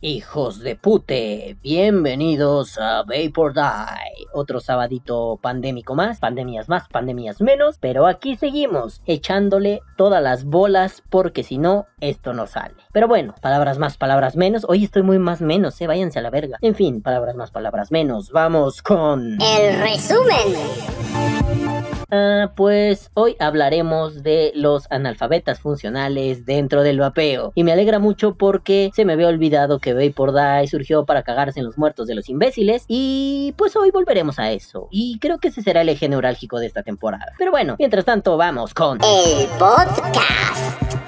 hijos de pute, bienvenidos a Vapor Die. Otro sabadito pandémico más, pandemias más, pandemias menos, pero aquí seguimos echándole todas las bolas porque si no, esto no sale. Pero bueno, palabras más, palabras menos. Hoy estoy muy más menos, eh, váyanse a la verga. En fin, palabras más, palabras menos. Vamos con... El resumen. Ah, pues hoy hablaremos de los analfabetas funcionales dentro del vapeo. Y me alegra mucho porque se me había olvidado que Vapor Die surgió para cagarse en los muertos de los imbéciles. Y pues hoy volveremos a eso. Y creo que ese será el eje neurálgico de esta temporada. Pero bueno, mientras tanto vamos con... El podcast.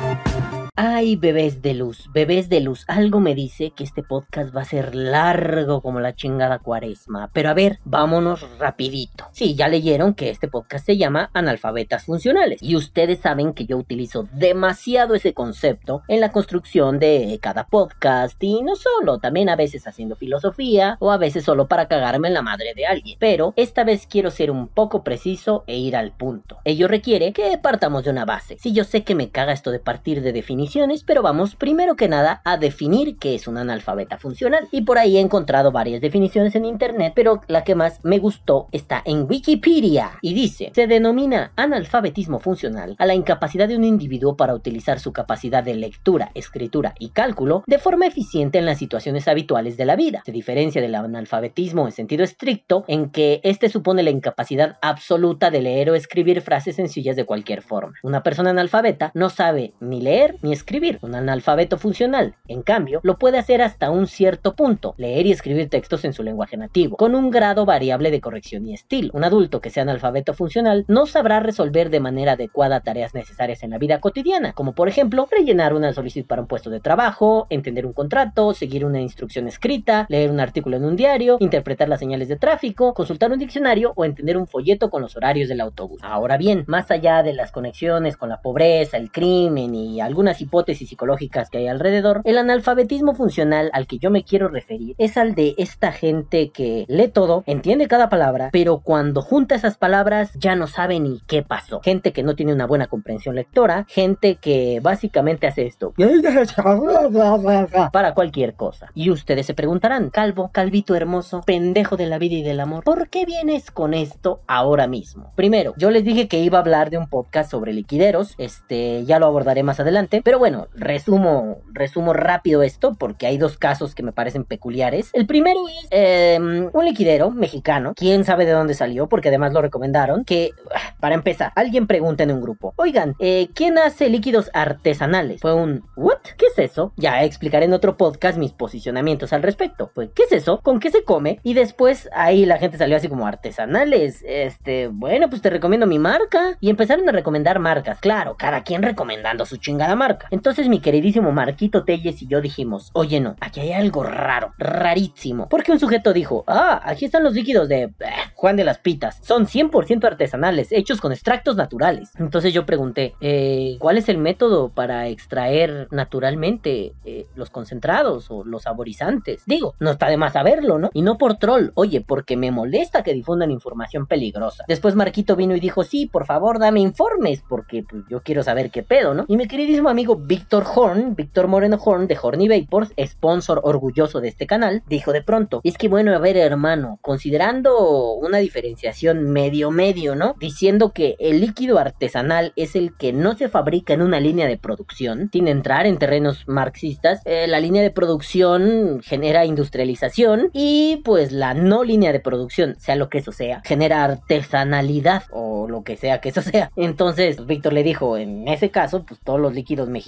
Ay, bebés de luz, bebés de luz, algo me dice que este podcast va a ser largo como la chingada cuaresma. Pero a ver, vámonos rapidito. Sí, ya leyeron que este podcast se llama Analfabetas Funcionales. Y ustedes saben que yo utilizo demasiado ese concepto en la construcción de cada podcast. Y no solo, también a veces haciendo filosofía o a veces solo para cagarme en la madre de alguien. Pero esta vez quiero ser un poco preciso e ir al punto. Ello requiere que partamos de una base. Si yo sé que me caga esto de partir de definición pero vamos primero que nada a definir qué es un analfabeta funcional. Y por ahí he encontrado varias definiciones en internet, pero la que más me gustó está en Wikipedia y dice, se denomina analfabetismo funcional a la incapacidad de un individuo para utilizar su capacidad de lectura, escritura y cálculo de forma eficiente en las situaciones habituales de la vida. Se diferencia del analfabetismo en sentido estricto en que este supone la incapacidad absoluta de leer o escribir frases sencillas de cualquier forma. Una persona analfabeta no sabe ni leer ni escribir, un analfabeto funcional. En cambio, lo puede hacer hasta un cierto punto, leer y escribir textos en su lenguaje nativo, con un grado variable de corrección y estilo. Un adulto que sea analfabeto funcional no sabrá resolver de manera adecuada tareas necesarias en la vida cotidiana, como por ejemplo rellenar una solicitud para un puesto de trabajo, entender un contrato, seguir una instrucción escrita, leer un artículo en un diario, interpretar las señales de tráfico, consultar un diccionario o entender un folleto con los horarios del autobús. Ahora bien, más allá de las conexiones con la pobreza, el crimen y algunas hipótesis psicológicas que hay alrededor, el analfabetismo funcional al que yo me quiero referir es al de esta gente que lee todo, entiende cada palabra, pero cuando junta esas palabras ya no sabe ni qué pasó. Gente que no tiene una buena comprensión lectora, gente que básicamente hace esto para cualquier cosa. Y ustedes se preguntarán, Calvo, Calvito hermoso, pendejo de la vida y del amor, ¿por qué vienes con esto ahora mismo? Primero, yo les dije que iba a hablar de un podcast sobre liquideros, este, ya lo abordaré más adelante, pero bueno, resumo, resumo rápido esto porque hay dos casos que me parecen peculiares. El primero es em, un liquidero mexicano, quién sabe de dónde salió porque además lo recomendaron, que para empezar, alguien pregunta en un grupo, oigan, eh, ¿quién hace líquidos artesanales? Fue un, ¿what? ¿Qué es eso? Ya explicaré en otro podcast mis posicionamientos al respecto. Pues, ¿qué es eso? ¿Con qué se come? Y después ahí la gente salió así como artesanales. Este, bueno, pues te recomiendo mi marca. Y empezaron a recomendar marcas, claro, cada quien recomendando su chingada marca. Entonces mi queridísimo Marquito Telles y yo dijimos, oye no, aquí hay algo raro, rarísimo. Porque un sujeto dijo, ah, aquí están los líquidos de eh, Juan de las Pitas. Son 100% artesanales, hechos con extractos naturales. Entonces yo pregunté, eh, ¿cuál es el método para extraer naturalmente eh, los concentrados o los saborizantes? Digo, no está de más saberlo, ¿no? Y no por troll, oye, porque me molesta que difundan información peligrosa. Después Marquito vino y dijo, sí, por favor, dame informes, porque pues, yo quiero saber qué pedo, ¿no? Y mi queridísimo amigo Víctor Horn, Víctor Moreno Horn de Horny Vapors, sponsor orgulloso de este canal, dijo de pronto, es que bueno, a ver hermano, considerando una diferenciación medio medio, ¿no? Diciendo que el líquido artesanal es el que no se fabrica en una línea de producción, sin entrar en terrenos marxistas, eh, la línea de producción genera industrialización y pues la no línea de producción, sea lo que eso sea, genera artesanalidad o lo que sea que eso sea. Entonces, Víctor le dijo, en ese caso, pues todos los líquidos mexicanos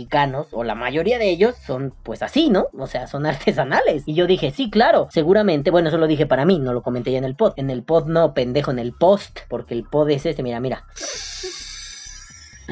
o la mayoría de ellos son pues así, ¿no? O sea, son artesanales. Y yo dije, sí, claro, seguramente, bueno, eso lo dije para mí, no lo comenté ya en el pod. En el pod no, pendejo, en el post, porque el pod es este, mira, mira.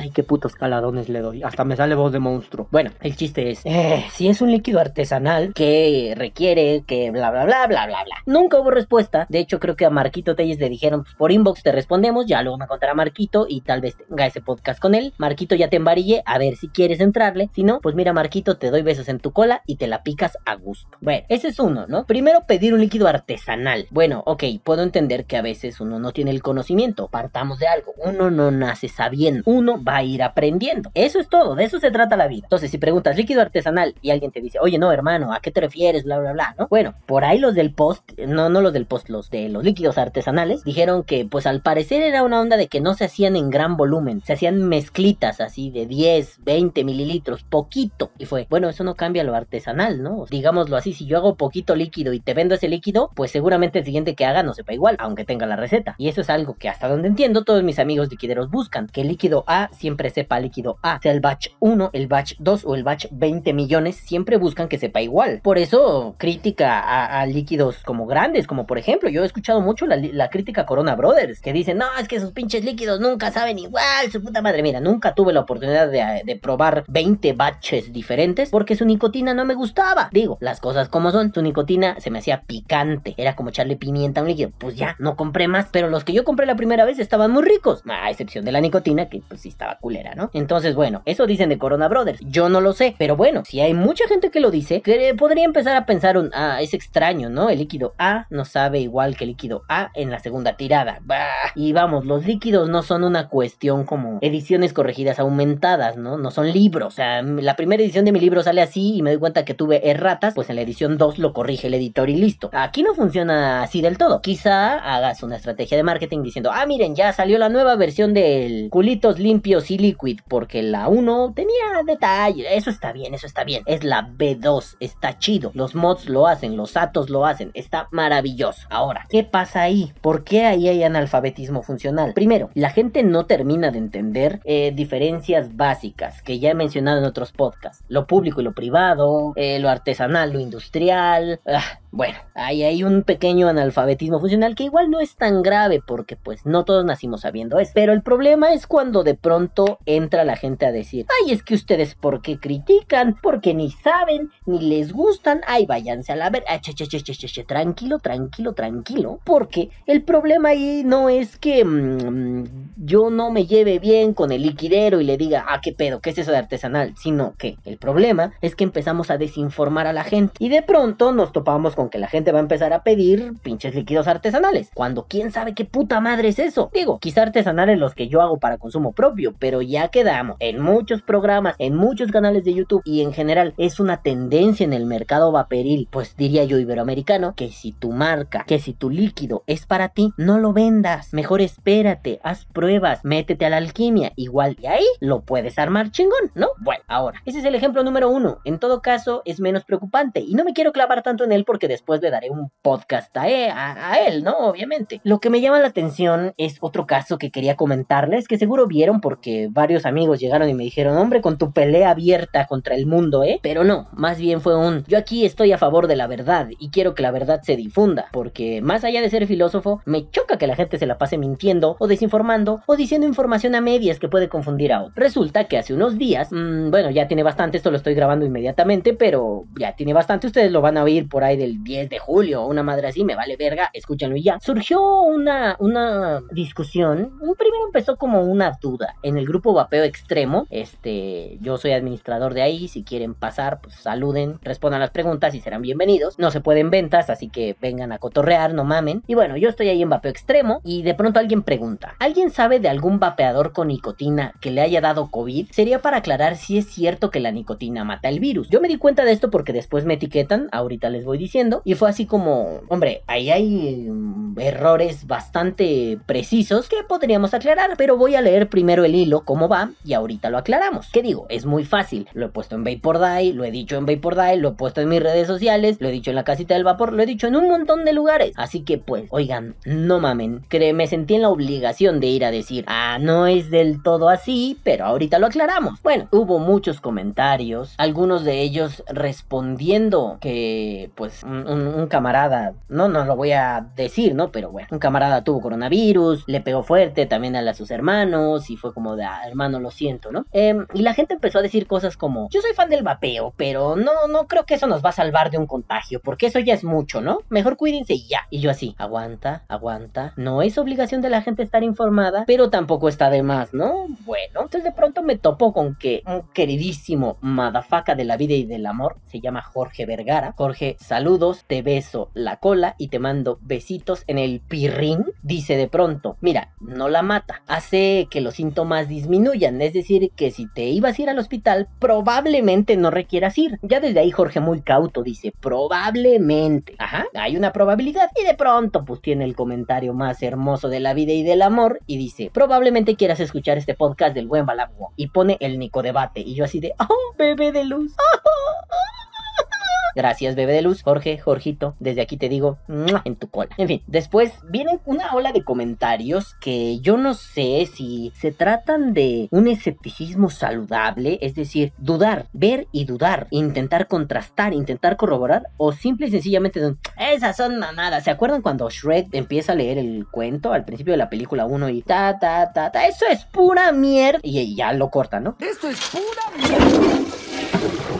Ay, qué putos caladones le doy. Hasta me sale voz de monstruo. Bueno, el chiste es, eh, si es un líquido artesanal que requiere que bla bla bla bla bla bla. Nunca hubo respuesta. De hecho, creo que a Marquito Telles le dijeron, pues por inbox te respondemos. Ya luego me contará Marquito y tal vez tenga ese podcast con él. Marquito ya te embarille a ver si quieres entrarle. Si no, pues mira, Marquito, te doy besos en tu cola y te la picas a gusto. Bueno, ese es uno, ¿no? Primero pedir un líquido artesanal. Bueno, ok, puedo entender que a veces uno no tiene el conocimiento. Partamos de algo. Uno no nace sabiendo. Uno va a ir aprendiendo. Eso es todo. De eso se trata la vida. Entonces, si preguntas líquido artesanal y alguien te dice, oye, no, hermano, ¿a qué te refieres? Bla, bla, bla, ¿no? Bueno, por ahí los del post, no, no los del post, los de los líquidos artesanales, dijeron que, pues al parecer era una onda de que no se hacían en gran volumen. Se hacían mezclitas así de 10, 20 mililitros, poquito. Y fue, bueno, eso no cambia lo artesanal, ¿no? Digámoslo así, si yo hago poquito líquido y te vendo ese líquido, pues seguramente el siguiente que haga no sepa igual, aunque tenga la receta. Y eso es algo que hasta donde entiendo todos mis amigos liquideros buscan, que líquido A siempre sepa líquido A, sea el batch 1, el batch 2 o el batch 20 millones, siempre buscan que sepa igual. Por eso, crítica a, líquidos como grandes, como por ejemplo, yo he escuchado mucho la, crítica Corona Brothers, que dicen, no, es que esos pinches líquidos nunca saben igual, su puta madre. Mira, nunca tuve la oportunidad de, de probar 20 batches diferentes porque su nicotina no me gustaba. Digo, las cosas como son, su nicotina se me hacía picante, era como echarle pimienta a un líquido. Pues ya, no compré más, pero los que yo compré la primera vez estaban muy ricos, a excepción de la nicotina, que pues sí estaba culera, ¿no? Entonces, bueno, eso dicen de Corona Brothers. Yo no lo sé, pero bueno, si hay mucha gente que lo dice, que podría empezar a pensar un, ah, es extraño, ¿no? El líquido A no sabe igual que el líquido A en la segunda tirada. Bah. Y vamos, los líquidos no son una cuestión como ediciones corregidas aumentadas, ¿no? No son libros. O sea, la primera edición de mi libro sale así y me doy cuenta que tuve erratas, pues en la edición 2 lo corrige el editor y listo. Aquí no funciona así del todo. Quizá hagas una estrategia de marketing diciendo, ah, miren, ya salió la nueva versión del culitos limpios y liquid, porque la 1 tenía detalle. Eso está bien, eso está bien. Es la B2, está chido. Los mods lo hacen, los atos lo hacen, está maravilloso. Ahora, ¿qué pasa ahí? ¿Por qué ahí hay analfabetismo funcional? Primero, la gente no termina de entender eh, diferencias básicas que ya he mencionado en otros podcasts. Lo público y lo privado, eh, lo artesanal, lo industrial. Ah, bueno, ahí hay un pequeño analfabetismo funcional que igual no es tan grave porque pues no todos nacimos sabiendo eso. Pero el problema es cuando de pronto entra la gente a decir, ay, es que ustedes por qué critican, porque ni saben, ni les gustan, ay, váyanse a la ver, che, che, che, che, tranquilo, tranquilo, tranquilo, porque el problema ahí no es que mmm, yo no me lleve bien con el liquidero y le diga, ah, qué pedo, qué es eso de artesanal, sino que el problema es que empezamos a desinformar a la gente. Y de pronto nos topamos con que la gente va a empezar a pedir pinches líquidos artesanales. Cuando quién sabe qué puta madre es eso. Digo, quizá artesanales los que yo hago para consumo propio, pero ya quedamos en muchos programas, en muchos canales de YouTube y en general es una tendencia en el mercado vaporil, pues diría yo iberoamericano, que si tu marca, que si tu líquido es para ti, no lo vendas. Mejor espérate, haz pruebas, métete a la alquimia, igual y ahí lo puedes armar chingón, ¿no? Bueno, ahora, ese es el ejemplo número uno. En todo caso, es menos preocupante y no me quiero clavar tanto en él porque después le daré un podcast e, a, él, ¿no? Obviamente. Lo que me llama la atención es otro caso que quería comentarles, que seguro vieron porque varios amigos llegaron y me dijeron, hombre, con tu pelea abierta contra el mundo, ¿eh? Pero no, más bien fue un, yo aquí estoy a favor de la verdad y quiero que la verdad se difunda, porque más allá de ser filósofo, me choca que la gente se la pase mintiendo o desinformando o diciendo información a medias que puede confundir a otros. Resulta que hace unos días, mmm, bueno, ya tiene bastante, esto lo estoy grabando inmediatamente, pero ya tiene bastante, ustedes lo van a oír por ahí del 10 de julio, una madre así, me vale verga, escúchanlo y ya. Surgió una, una discusión, primero empezó como una duda en el grupo Vapeo Extremo, este, yo soy administrador de ahí, si quieren pasar, pues saluden, respondan las preguntas y serán bienvenidos. No se pueden ventas, así que vengan a cotorrear, no mamen. Y bueno, yo estoy ahí en Vapeo Extremo y de pronto alguien pregunta, ¿alguien sabe de algún vapeador con nicotina que le haya dado COVID? Sería para aclarar si es cierto que la nicotina mata el virus. Yo me di cuenta de esto porque después me etiquetan, ahorita les voy diciendo, y fue así como, hombre, ahí hay errores bastante precisos que podríamos aclarar, pero voy a leer primero el hilo, cómo va, y ahorita lo aclaramos. ¿Qué digo? Es muy fácil. Lo he puesto en Vapor Die, lo he dicho en Vapor Die, lo he puesto en mis redes sociales, lo he dicho en la casita del vapor, lo he dicho en un montón de lugares. Así que pues, oigan, no mamen, que me sentí en la obligación de ir a decir, ah, no es del todo así, pero ahorita lo aclaramos. Bueno, hubo muchos comentarios, algunos de ellos respondiendo que pues un camarada, no, no lo voy a decir, ¿no? Pero bueno, un camarada tuvo coronavirus, le pegó fuerte también a, sus hermanos y fue como de, ah, hermano, lo siento, ¿no? Em, y la gente empezó a decir cosas como, yo soy fan del vapeo, pero no, no creo que eso nos va a salvar de un contagio, porque eso ya es mucho, ¿no? Mejor cuídense y ya. Y yo así, aguanta, aguanta. No es obligación de la gente estar informada, pero tampoco está de más, ¿no? Bueno, entonces de pronto me topo con que un queridísimo madafaca de la vida y del amor se llama Jorge Vergara. Jorge, te beso la cola y te mando besitos en el pirrín. Dice de pronto, mira, no la mata, hace que los síntomas disminuyan, es decir, que si te ibas a ir al hospital, probablemente no requieras ir. Ya desde ahí Jorge muy cauto dice, probablemente. Ajá, hay una probabilidad. Y de pronto pues tiene el comentario más hermoso de la vida y del amor y dice, probablemente quieras escuchar este podcast del buen Balagua. Y pone el Nico Debate. Y yo así de, oh, bebé de luz. Gracias, bebé de luz. Jorge, Jorgito, desde aquí te digo, en tu cola. En fin, después viene una ola de comentarios que yo no sé si se tratan de un escepticismo saludable, es decir, dudar, ver y dudar, intentar contrastar, intentar corroborar, o simple y sencillamente esas son mamadas. ¿Se acuerdan cuando Shrek empieza a leer el cuento al principio de la película 1 y ta, ta, ta, ta, eso es pura mierda? Y ya lo corta, ¿no? Esto es pura mierda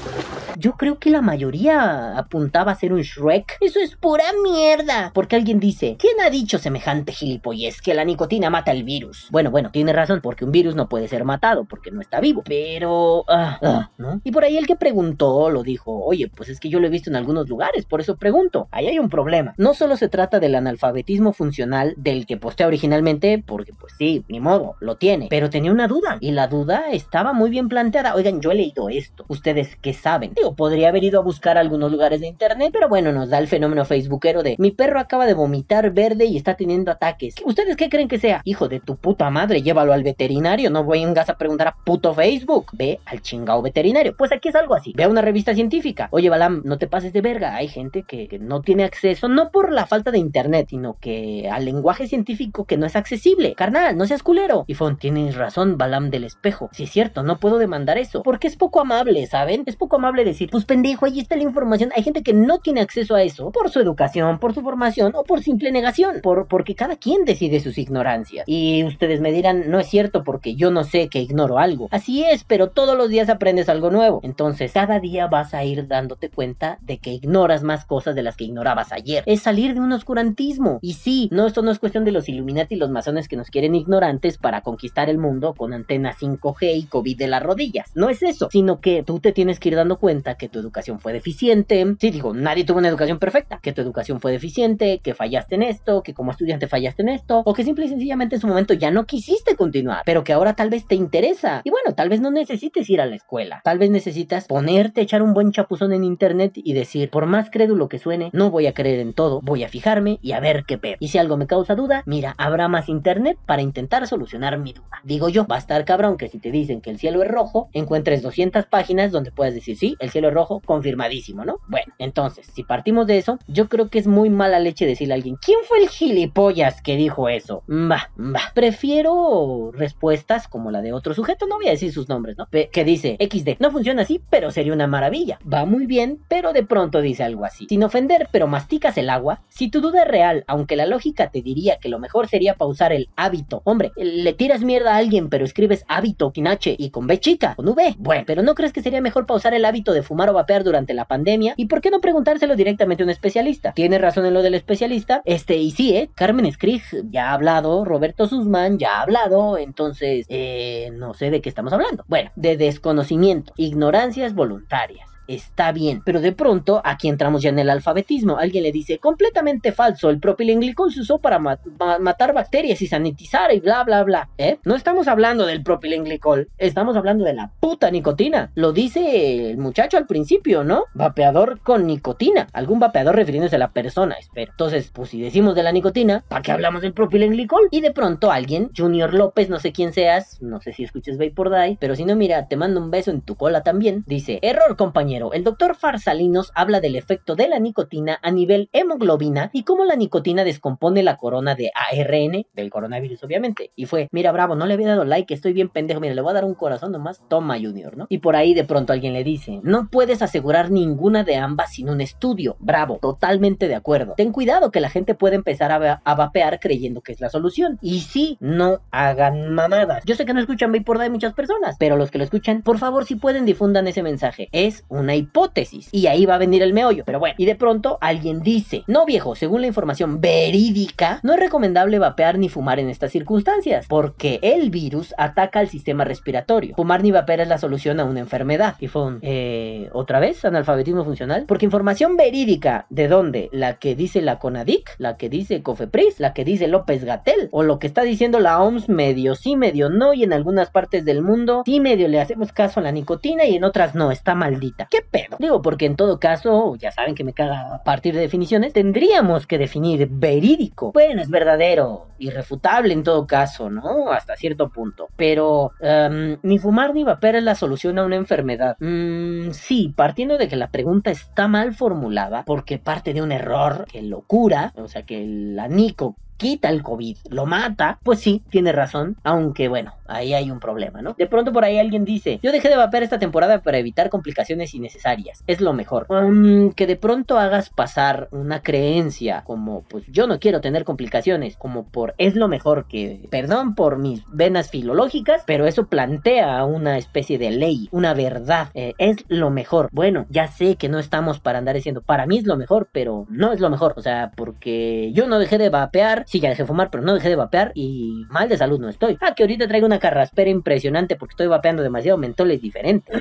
yo creo que la mayoría apuntaba a ser un Shrek. Eso es pura mierda. Porque alguien dice, ¿quién ha dicho semejante gilipollez que la nicotina mata el virus? Bueno, bueno, tiene razón, porque un virus no puede ser matado porque no está vivo. Pero, ah, ah, ¿no? Y por ahí el que preguntó lo dijo, oye, pues es que yo lo he visto en algunos lugares, por eso pregunto. Ahí hay un problema. No solo se trata del analfabetismo funcional del que postea originalmente, porque pues sí, ni modo, lo tiene. Pero tenía una duda. Y la duda estaba muy bien planteada. Oigan, yo he leído esto. ¿Ustedes qué saben? Digo, podría haber ido a buscar algunos lugares de internet, pero bueno, nos da el fenómeno facebookero de mi perro acaba de vomitar verde y está teniendo ataques. ¿Ustedes qué creen que sea? Hijo de tu puta madre, llévalo al veterinario, no voy en gas a preguntar a puto Facebook. Ve al chingado veterinario. Pues aquí es algo así. Ve a una revista científica. Oye, Balam, no te pases de verga. Hay gente que, no tiene acceso, no por la falta de internet, sino que al lenguaje científico que no es accesible. Carnal, no seas culero. Y Fon, tienes razón, Balam del espejo. Si es cierto, no puedo demandar eso. Porque es poco amable, ¿saben? Es poco amable decir, pues pendejo, ahí está la información. Hay gente que no tiene acceso a eso por su educación, por su formación o por simple negación, por, porque cada quien decide sus ignorancias. Y ustedes me dirán, no es cierto porque yo no sé que ignoro algo. Así es, pero todos los días aprendes algo nuevo. Entonces, cada día vas a ir dándote cuenta de que ignoras más cosas de las que ignorabas ayer. Es salir de un oscurantismo. Y sí, no, esto no es cuestión de los Illuminati y los masones que nos quieren ignorantes para conquistar el mundo con antenas 5G y COVID de las rodillas. No es eso, sino que tú te tienes que ir dando cuenta que tu educación fue deficiente. Sí, digo, nadie tuvo una educación perfecta. Que tu educación fue deficiente, que fallaste en esto, que como estudiante fallaste en esto, o que simple y sencillamente en su momento ya no quisiste continuar, pero que ahora tal vez te interesa. Y bueno, tal vez no necesites ir a la escuela. Tal vez necesitas ponerte, echar un buen chapuzón en internet y decir, por más crédulo que suene, no voy a creer en todo, voy a fijarme y a ver qué pedo. Y si algo me causa duda, mira, habrá más internet para intentar solucionar mi duda. Digo yo, va a estar cabrón que si te dicen que el cielo es rojo, encuentres 200 páginas donde puedas decir, sí, el cielo rojo, confirmadísimo, ¿no? Bueno, entonces, si partimos de eso, yo creo que es muy mala leche decirle a alguien, ¿quién fue el gilipollas que dijo eso? Va, va. Prefiero respuestas como la de otro sujeto, no voy a decir sus nombres, ¿no? que dice, XD, no funciona así, pero sería una maravilla. Va muy bien, pero de pronto dice algo así. Sin ofender, pero masticas el agua. Si tu duda es real, aunque la lógica te diría que lo mejor sería pausar el hábito. Hombre, le tiras mierda a alguien, pero escribes hábito sin H y con B chica, con V. Bueno, pero ¿no crees que sería mejor pausar el hábito de fumar o vapear durante la pandemia? ¿Y por qué no preguntárselo directamente a un especialista? Tiene razón en lo del especialista. Este, y sí, ¿eh? Carmen Skrig ya ha hablado, Roberto Susman ya ha hablado, entonces, eh, no sé de qué estamos hablando. Bueno, de desconocimiento, ignorancias voluntarias está bien. Pero de pronto, aquí entramos ya en el alfabetismo. Alguien le dice, completamente falso, el propilenglicol se usó para matar bacterias y sanitizar y bla, bla, bla. ¿Eh? No estamos hablando del propilenglicol, estamos hablando de la puta nicotina. Lo dice el muchacho al principio, ¿no? Vapeador con nicotina. Algún vapeador refiriéndose a la persona, espero. Entonces, pues si decimos de la nicotina, ¿para qué hablamos del propilenglicol? Y de pronto alguien, Junior López, no sé quién seas, no sé si escuches Vapor Die, pero si no, mira, te mando un beso en tu cola también. Dice, error compañero El doctor Farsalinos habla del efecto de la nicotina a nivel hemoglobina y cómo la nicotina descompone la corona de ARN del coronavirus, obviamente. Y fue, mira, bravo, no le había dado like, estoy bien pendejo, mira, le voy a dar un corazón nomás, toma Junior, ¿no? Y por ahí de pronto alguien le dice, no puedes asegurar ninguna de ambas sin un estudio. Bravo, totalmente de acuerdo. Ten cuidado que la gente puede empezar a vapear creyendo que es la solución. Y sí, no hagan mamadas. Yo sé que no escuchan por de muchas personas, pero los que lo escuchan, por favor, si pueden, difundan ese mensaje. Es una hipótesis. Y ahí va a venir el meollo. Pero bueno, y de pronto alguien dice, no viejo, según la información verídica, no es recomendable vapear ni fumar en estas circunstancias, porque el virus ataca al sistema respiratorio. Fumar ni vapear es la solución a una enfermedad. Y fue un, eh, ¿otra vez? ¿Analfabetismo funcional? Porque información verídica, ¿de dónde? La que dice la CONADIC, la que dice COFEPRIS, la que dice López Gatel, o lo que está diciendo la OMS medio sí, medio no, y en algunas partes del mundo sí medio le hacemos caso a la nicotina y en otras no, está maldita. ¿Qué pedo? Digo, porque en todo caso, ya saben que me caga partir de definiciones, tendríamos que definir verídico. Bueno, es verdadero, irrefutable en todo caso, ¿no? Hasta cierto punto. Pero em, ni fumar ni vapear es la solución a una enfermedad. Mm, sí, partiendo de que la pregunta está mal formulada, porque parte de un error que lo cura, o sea que la nico quita el COVID, lo mata, pues sí, tiene razón, aunque bueno, ahí hay un problema, ¿no? De pronto por ahí alguien dice, yo dejé de vapear esta temporada para evitar complicaciones innecesarias, es lo mejor. Mm, que de pronto hagas pasar una creencia como, pues yo no quiero tener complicaciones, como por es lo mejor que, perdón por mis venas filológicas, pero eso plantea una especie de ley, una verdad, eh, es lo mejor. Bueno, ya sé que no estamos para andar diciendo, para mí es lo mejor, pero no es lo mejor, o sea, porque yo no dejé de vapear, sí, ya dejé de fumar, pero no dejé de vapear y mal de salud no estoy. Ah, que ahorita traigo una carraspera impresionante porque estoy vapeando demasiado mentoles diferentes.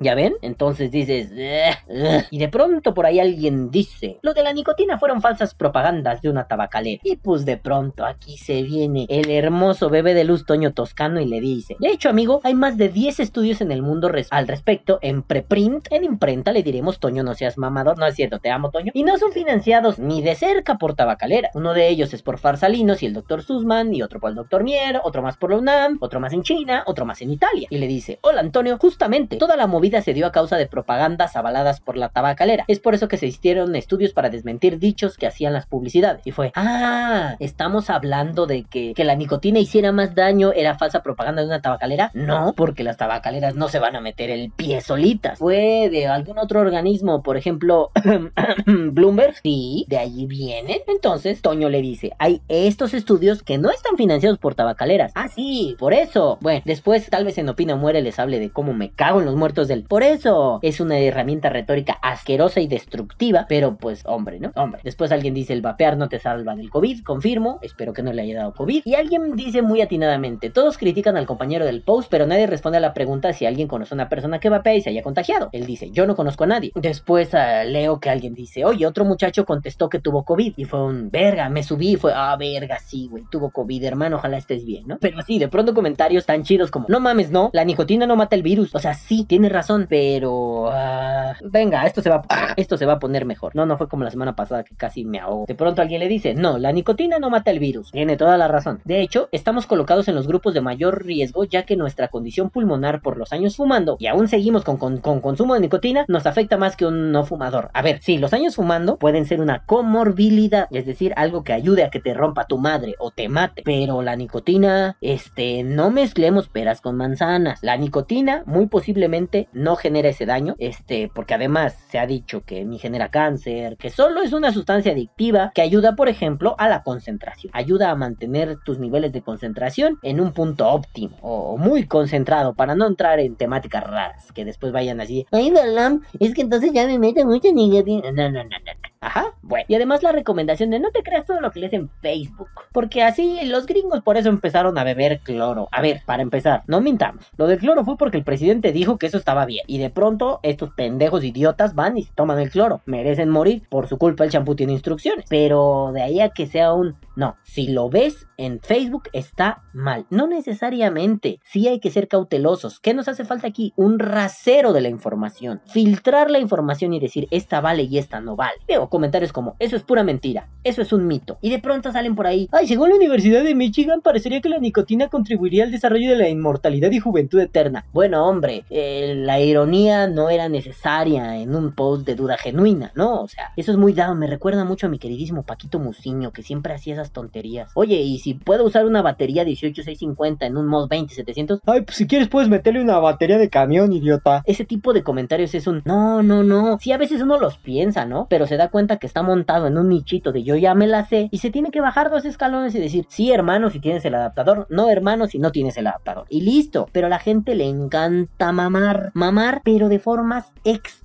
¿Ya ven? Entonces dices... Y de pronto por ahí alguien dice... Lo de la nicotina fueron falsas propagandas de una tabacalera. Y pues de pronto aquí se viene el hermoso bebé de luz Toño Toscano y le dice... De hecho, amigo, hay más de 10 estudios en el mundo al respecto. En preprint, en imprenta, le diremos Toño no seas mamador. No es cierto, te amo Toño. Y no son financiados ni de cerca por tabacalera. Uno de ellos es por Farsalinos y el doctor Sussman. Y otro por el doctor Mier. Otro más por la UNAM. Otro más en China. Otro más en Italia. Y le dice... Hola Antonio, justamente, toda la movida se dio a causa de propagandas avaladas por la tabacalera. Es por eso que se hicieron estudios para desmentir dichos que hacían las publicidades. Y fue, ah, estamos hablando de que, que la nicotina hiciera más daño, era falsa propaganda de una tabacalera. No, porque las tabacaleras no se van a meter el pie solitas. Fue de algún otro organismo, por ejemplo, Bloomberg. Sí, de allí vienen. Entonces, Toño le dice, hay estos estudios que no están financiados por tabacaleras. Ah, sí, por eso. Bueno, después tal vez en Opina Muere les hable de cómo me cago en los muertos del... Por eso. Es una herramienta retórica asquerosa y destructiva, pero pues hombre, ¿no? Hombre. Después alguien dice, el vapear no te salva del COVID, confirmo, espero que no le haya dado COVID. Y alguien dice muy atinadamente, todos critican al compañero del post, pero nadie responde a la pregunta si alguien conoce a una persona que vapea y se haya contagiado. Él dice, yo no conozco a nadie. Después ah, leo que alguien dice, oye, otro muchacho contestó que tuvo COVID. Y fue un, verga, me subí y fue, ah, verga, sí, güey, tuvo COVID, hermano, ojalá estés bien, ¿no? Pero sí, de pronto comentarios tan chidos como, no mames, no, la nicotina no mata el virus. O sea, sí, tiene razón, pero... ah, venga, esto se va... esto se va a poner mejor. No, no fue como la semana pasada que casi me ahogó. De pronto alguien le dice, no, la nicotina no mata el virus. Tiene toda la razón. De hecho, estamos colocados en los grupos de mayor riesgo ya que nuestra condición pulmonar por los años fumando y aún seguimos con, con- con consumo de nicotina nos afecta más que un no fumador. A ver, sí, los años fumando pueden ser una comorbilidad, es decir, algo que ayude a que te rompa tu madre o te mate. Pero la nicotina, este, no mezclemos peras con manzanas. La nicotina muy posiblemente no genera ese daño, este, porque además se ha dicho que ni genera cáncer, que solo es una sustancia adictiva que ayuda, por ejemplo, a la concentración. Ayuda a mantener tus niveles de concentración en un punto óptimo o muy concentrado para no entrar en temáticas raras que después vayan así. Ay, Balam, es que entonces ya me mete mucha nicotina. No, no, no, no. Ajá, bueno. Y además la recomendación de no te creas todo lo que lees en Facebook. Porque así los gringos por eso empezaron a beber cloro. A ver, para empezar, no mintamos. Lo del cloro fue porque el presidente dijo que eso estaba bien. Y de pronto estos pendejos idiotas van y se toman el cloro. Merecen morir. Por su culpa el champú tiene instrucciones. Pero de ahí a que sea un... No, si lo ves en Facebook está mal. No necesariamente. Sí hay que ser cautelosos. ¿Qué nos hace falta aquí? Un rasero de la información. Filtrar la información y decir esta vale y esta no vale. Digo, comentarios como, eso es pura mentira, eso es un mito. Y de pronto salen por ahí, ay, según la Universidad de Michigan, parecería que la nicotina contribuiría al desarrollo de la inmortalidad y juventud eterna. Bueno, hombre, eh, la ironía no era necesaria en un post de duda genuina, ¿no? O sea, eso es muy dado, me recuerda mucho a mi queridísimo Paquito Muciño, que siempre hacía esas tonterías. Oye, y si puedo usar una batería 18650 en un mod 20700, Ay, pues si quieres puedes meterle una batería de camión, idiota. ese tipo de comentarios es un no, no, no. Sí, a veces uno los piensa, ¿no? Pero se da cuenta que está montado en un nichito de yo ya me la sé y se tiene que bajar dos escalones y decir, sí, hermano, si tienes el adaptador, no, hermano, si no tienes el adaptador. Y listo. Pero a la gente le encanta mamar, mamar, pero de formas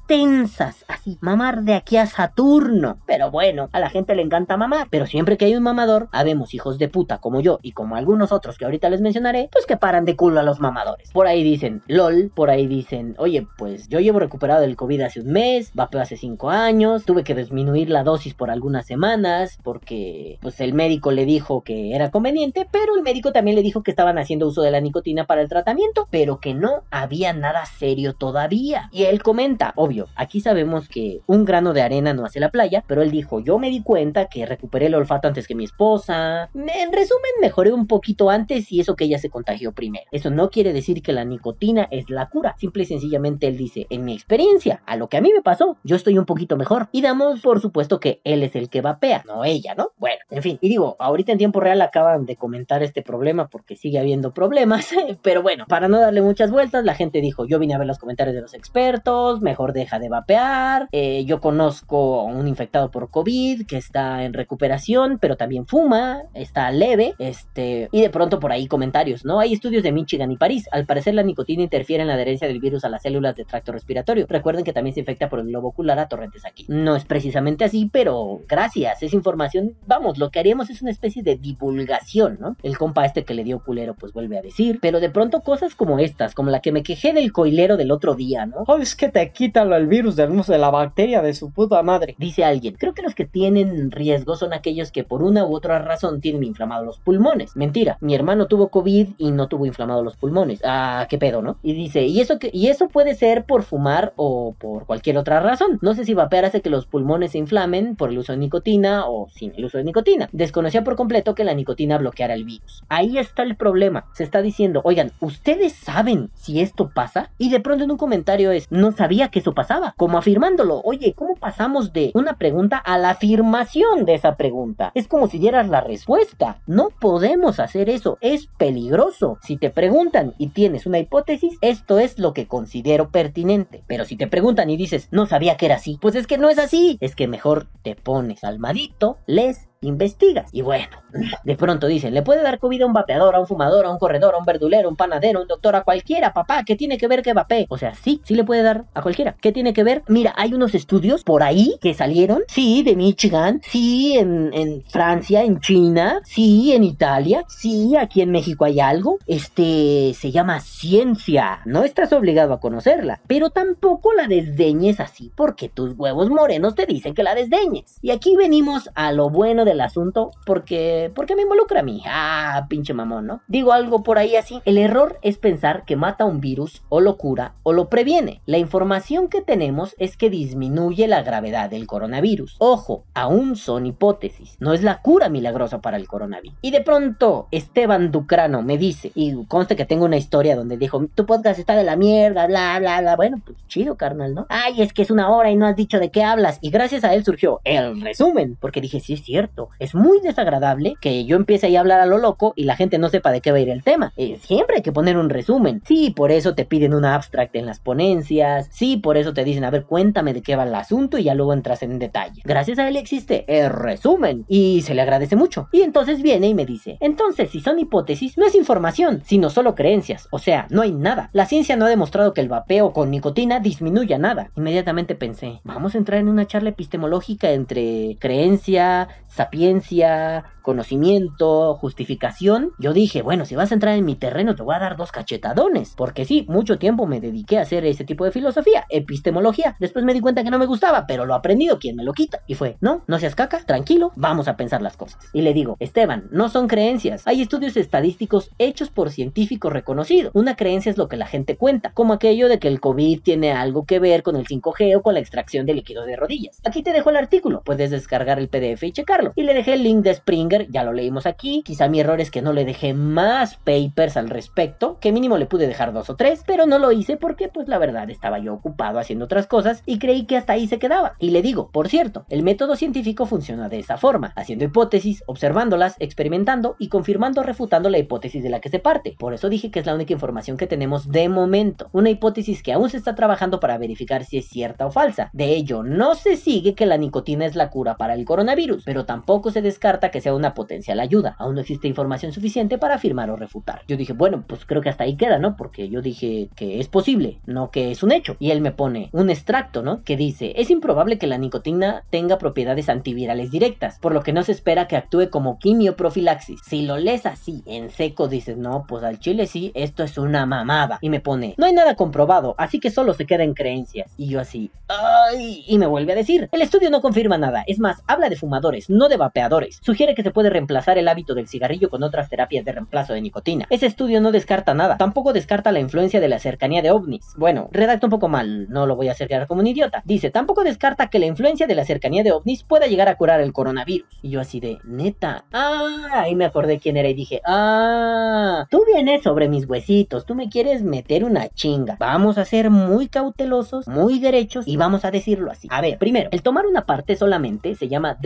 extensas, así, mamar de aquí a Saturno. Pero bueno, a la gente le encanta mamar, pero siempre que hay un mamador, habemos hijos de puta como yo y como algunos otros que ahorita les mencionaré, pues que paran de culo a los mamadores. Por ahí dicen, lol, por ahí dicen, oye, pues yo llevo recuperado del COVID hace un mes, vapeo hace cinco años, tuve que disminuir la dosis por algunas semanas porque pues el médico le dijo que era conveniente, pero el médico también le dijo que estaban haciendo uso de la nicotina para el tratamiento, pero que no había nada serio todavía. Y él comenta, obvio, aquí sabemos que un grano de arena no hace la playa, pero él dijo, yo me di cuenta que recuperé el olfato antes que mi esposa. En resumen, mejoré un poquito antes y eso que ella se contagió primero. Eso no quiere decir que la nicotina es la cura. Simple y sencillamente él dice, en mi experiencia, a lo que a mí me pasó, yo estoy un poquito mejor. Y damos por supuesto que él es el que vapea, no ella, ¿no? Bueno, en fin. Y digo, ahorita en tiempo real acaban de comentar este problema porque sigue habiendo problemas. Pero bueno, para no darle muchas vueltas, la gente dijo, yo vine a ver los comentarios de los expertos, mejor deja de vapear. Eh, yo conozco a un infectado por COVID que está en recuperación, pero también fuma, está leve. Este, y de pronto por ahí comentarios, ¿no? Hay estudios de Michigan y París. Al parecer la nicotina interfiere en la adherencia del virus a las células de tracto respiratorio. Recuerden que también se infecta por el globo ocular a torrentes aquí. No es precisamente así, pero gracias. Esa información, vamos, lo que haríamos es una especie de divulgación, ¿no? El compa este que le dio culero, pues vuelve a decir. Pero de pronto cosas como estas, como la que me quejé del coilero del otro día, ¿no? Oh, es que te quita lo- el virus del de la bacteria de su puta madre. Dice alguien, creo que los que tienen riesgo son aquellos que por una u otra razón tienen inflamados los pulmones. Mentira, mi hermano tuvo COVID y no tuvo inflamados los pulmones. Ah, qué pedo, ¿no? Y dice, y eso y eso puede ser por fumar o por cualquier otra razón. No sé si vapear hace que los pulmones se inflamen por el uso de nicotina o sin el uso de nicotina. Desconocía por completo que la nicotina bloqueara el virus. Ahí está el problema. Se está diciendo, oigan, ¿ustedes saben si esto pasa? Y de pronto en un comentario es, no sabía que eso pasaba. Como afirmándolo, oye, ¿cómo pasamos de una pregunta a la afirmación de esa pregunta? Es como si dieras la respuesta. No podemos hacer eso, es peligroso. Si te preguntan y tienes una hipótesis, esto es lo que considero pertinente. Pero si te preguntan y dices, no sabía que era así, pues es que no es así. Es que mejor te pones almadito, lees investigas. Y bueno, de pronto dicen, le puede dar COVID a un vapeador, a un fumador, a un corredor, a un verdulero, a un panadero, a un doctor, a cualquiera, papá, ¿qué tiene que ver que vapee? O sea, sí, sí le puede dar a cualquiera. ¿Qué tiene que ver? Mira, hay unos estudios por ahí que salieron, sí, de Michigan, sí, en, Francia, en China, sí, en Italia, sí, aquí en México hay algo. Este se llama ciencia. No estás obligado a conocerla, pero tampoco la desdeñes así porque tus huevos morenos te dicen que la desdeñes. Y aquí venimos a lo bueno del asunto porque porque me involucra a mí. Ah, pinche mamón, ¿no? Digo algo por ahí así. El error es pensar que mata un virus o lo cura o lo previene. La información que tenemos es que disminuye la gravedad del coronavirus. Ojo, aún son hipótesis. No es la cura milagrosa para el coronavirus. Y de pronto Esteban Ducrano me dice, y conste que tengo una historia donde dijo, tu podcast está de la mierda, bla, bla, bla. Bueno, pues chido, carnal, ¿no? Ay, es que es una hora y no has dicho de qué hablas. Y gracias a él surgió el resumen, porque dije, sí es cierto. Es muy desagradable que yo empiece ahí a hablar a lo loco y la gente no sepa de qué va a ir el tema. Eh, siempre hay que poner un resumen. Sí, por eso te piden una abstract en las ponencias. Sí, por eso te dicen, a ver, cuéntame de qué va el asunto y ya luego entras en detalle. Gracias a él existe el resumen y se le agradece mucho. Y entonces viene y me dice, entonces si son hipótesis, no es información, sino solo creencias. O sea, no hay nada. La ciencia no ha demostrado que el vapeo con nicotina disminuya nada. Inmediatamente pensé, vamos a entrar en una charla epistemológica entre creencia, sapiencia, conocimiento, justificación, yo dije, bueno, si vas a entrar en mi terreno te voy a dar dos cachetadones, porque sí, mucho tiempo me dediqué a hacer ese tipo de filosofía, epistemología, después me di cuenta que no me gustaba, pero lo aprendido, ¿quién me lo quita? Y fue, no, no seas caca, tranquilo, vamos a pensar las cosas. Y le digo, Esteban, no son creencias, hay estudios estadísticos hechos por científicos reconocidos, una creencia es lo que la gente cuenta, como aquello de que el COVID tiene algo que ver con el 5G o con la extracción de líquido de rodillas. Aquí te dejo el artículo, puedes descargar el PDF y checarlo. Y le dejé el link de Springer ya lo leímos aquí. Quizá mi error es que no le dejé más papers al respecto, que mínimo le pude dejar dos o tres, pero no lo hice porque pues la verdad estaba yo ocupado haciendo otras cosas y creí que hasta ahí se quedaba. Y le digo, por cierto, el método científico funciona de esa forma, haciendo hipótesis, observándolas, experimentando y confirmando o refutando la hipótesis de la que se parte. Por eso dije que es la única información que tenemos de momento, una hipótesis que aún se está trabajando para verificar si es cierta o falsa. De ello, no se sigue que la nicotina es la cura para el coronavirus, pero tampoco se descarta que sea una potencial ayuda. Aún no existe información suficiente para afirmar o refutar. Yo dije, bueno, pues creo que hasta ahí queda, ¿no? Porque yo dije que es posible, no que es un hecho. Y él me pone un extracto, ¿no? Que dice, es improbable que la nicotina tenga propiedades antivirales directas, por lo que no se espera que actúe como quimioprofilaxis. Si lo lees así, en seco, dices, no, pues al chile sí, esto es una mamada. Y me pone, no hay nada comprobado, así que solo se queda en creencias. Y yo así, ay, y me vuelve a decir, el estudio no confirma nada, es más, habla de fumadores, no de vapeadores. Sugiere que se puede reemplazar el hábito del cigarrillo con otras terapias de reemplazo de nicotina. Ese estudio no descarta nada, tampoco descarta la influencia de la cercanía de ovnis. Bueno, redacta un poco mal, no lo voy a hacer quedar como un idiota. Dice, tampoco descarta que la influencia de la cercanía de ovnis pueda llegar a curar el coronavirus. Y yo así de, neta, ah, ahí me acordé quién era y dije, ah, tú vienes sobre mis huesitos, tú me quieres meter una chinga. Vamos a ser muy cautelosos, muy derechos y vamos a decirlo así. A ver, primero, el tomar una parte solamente se llama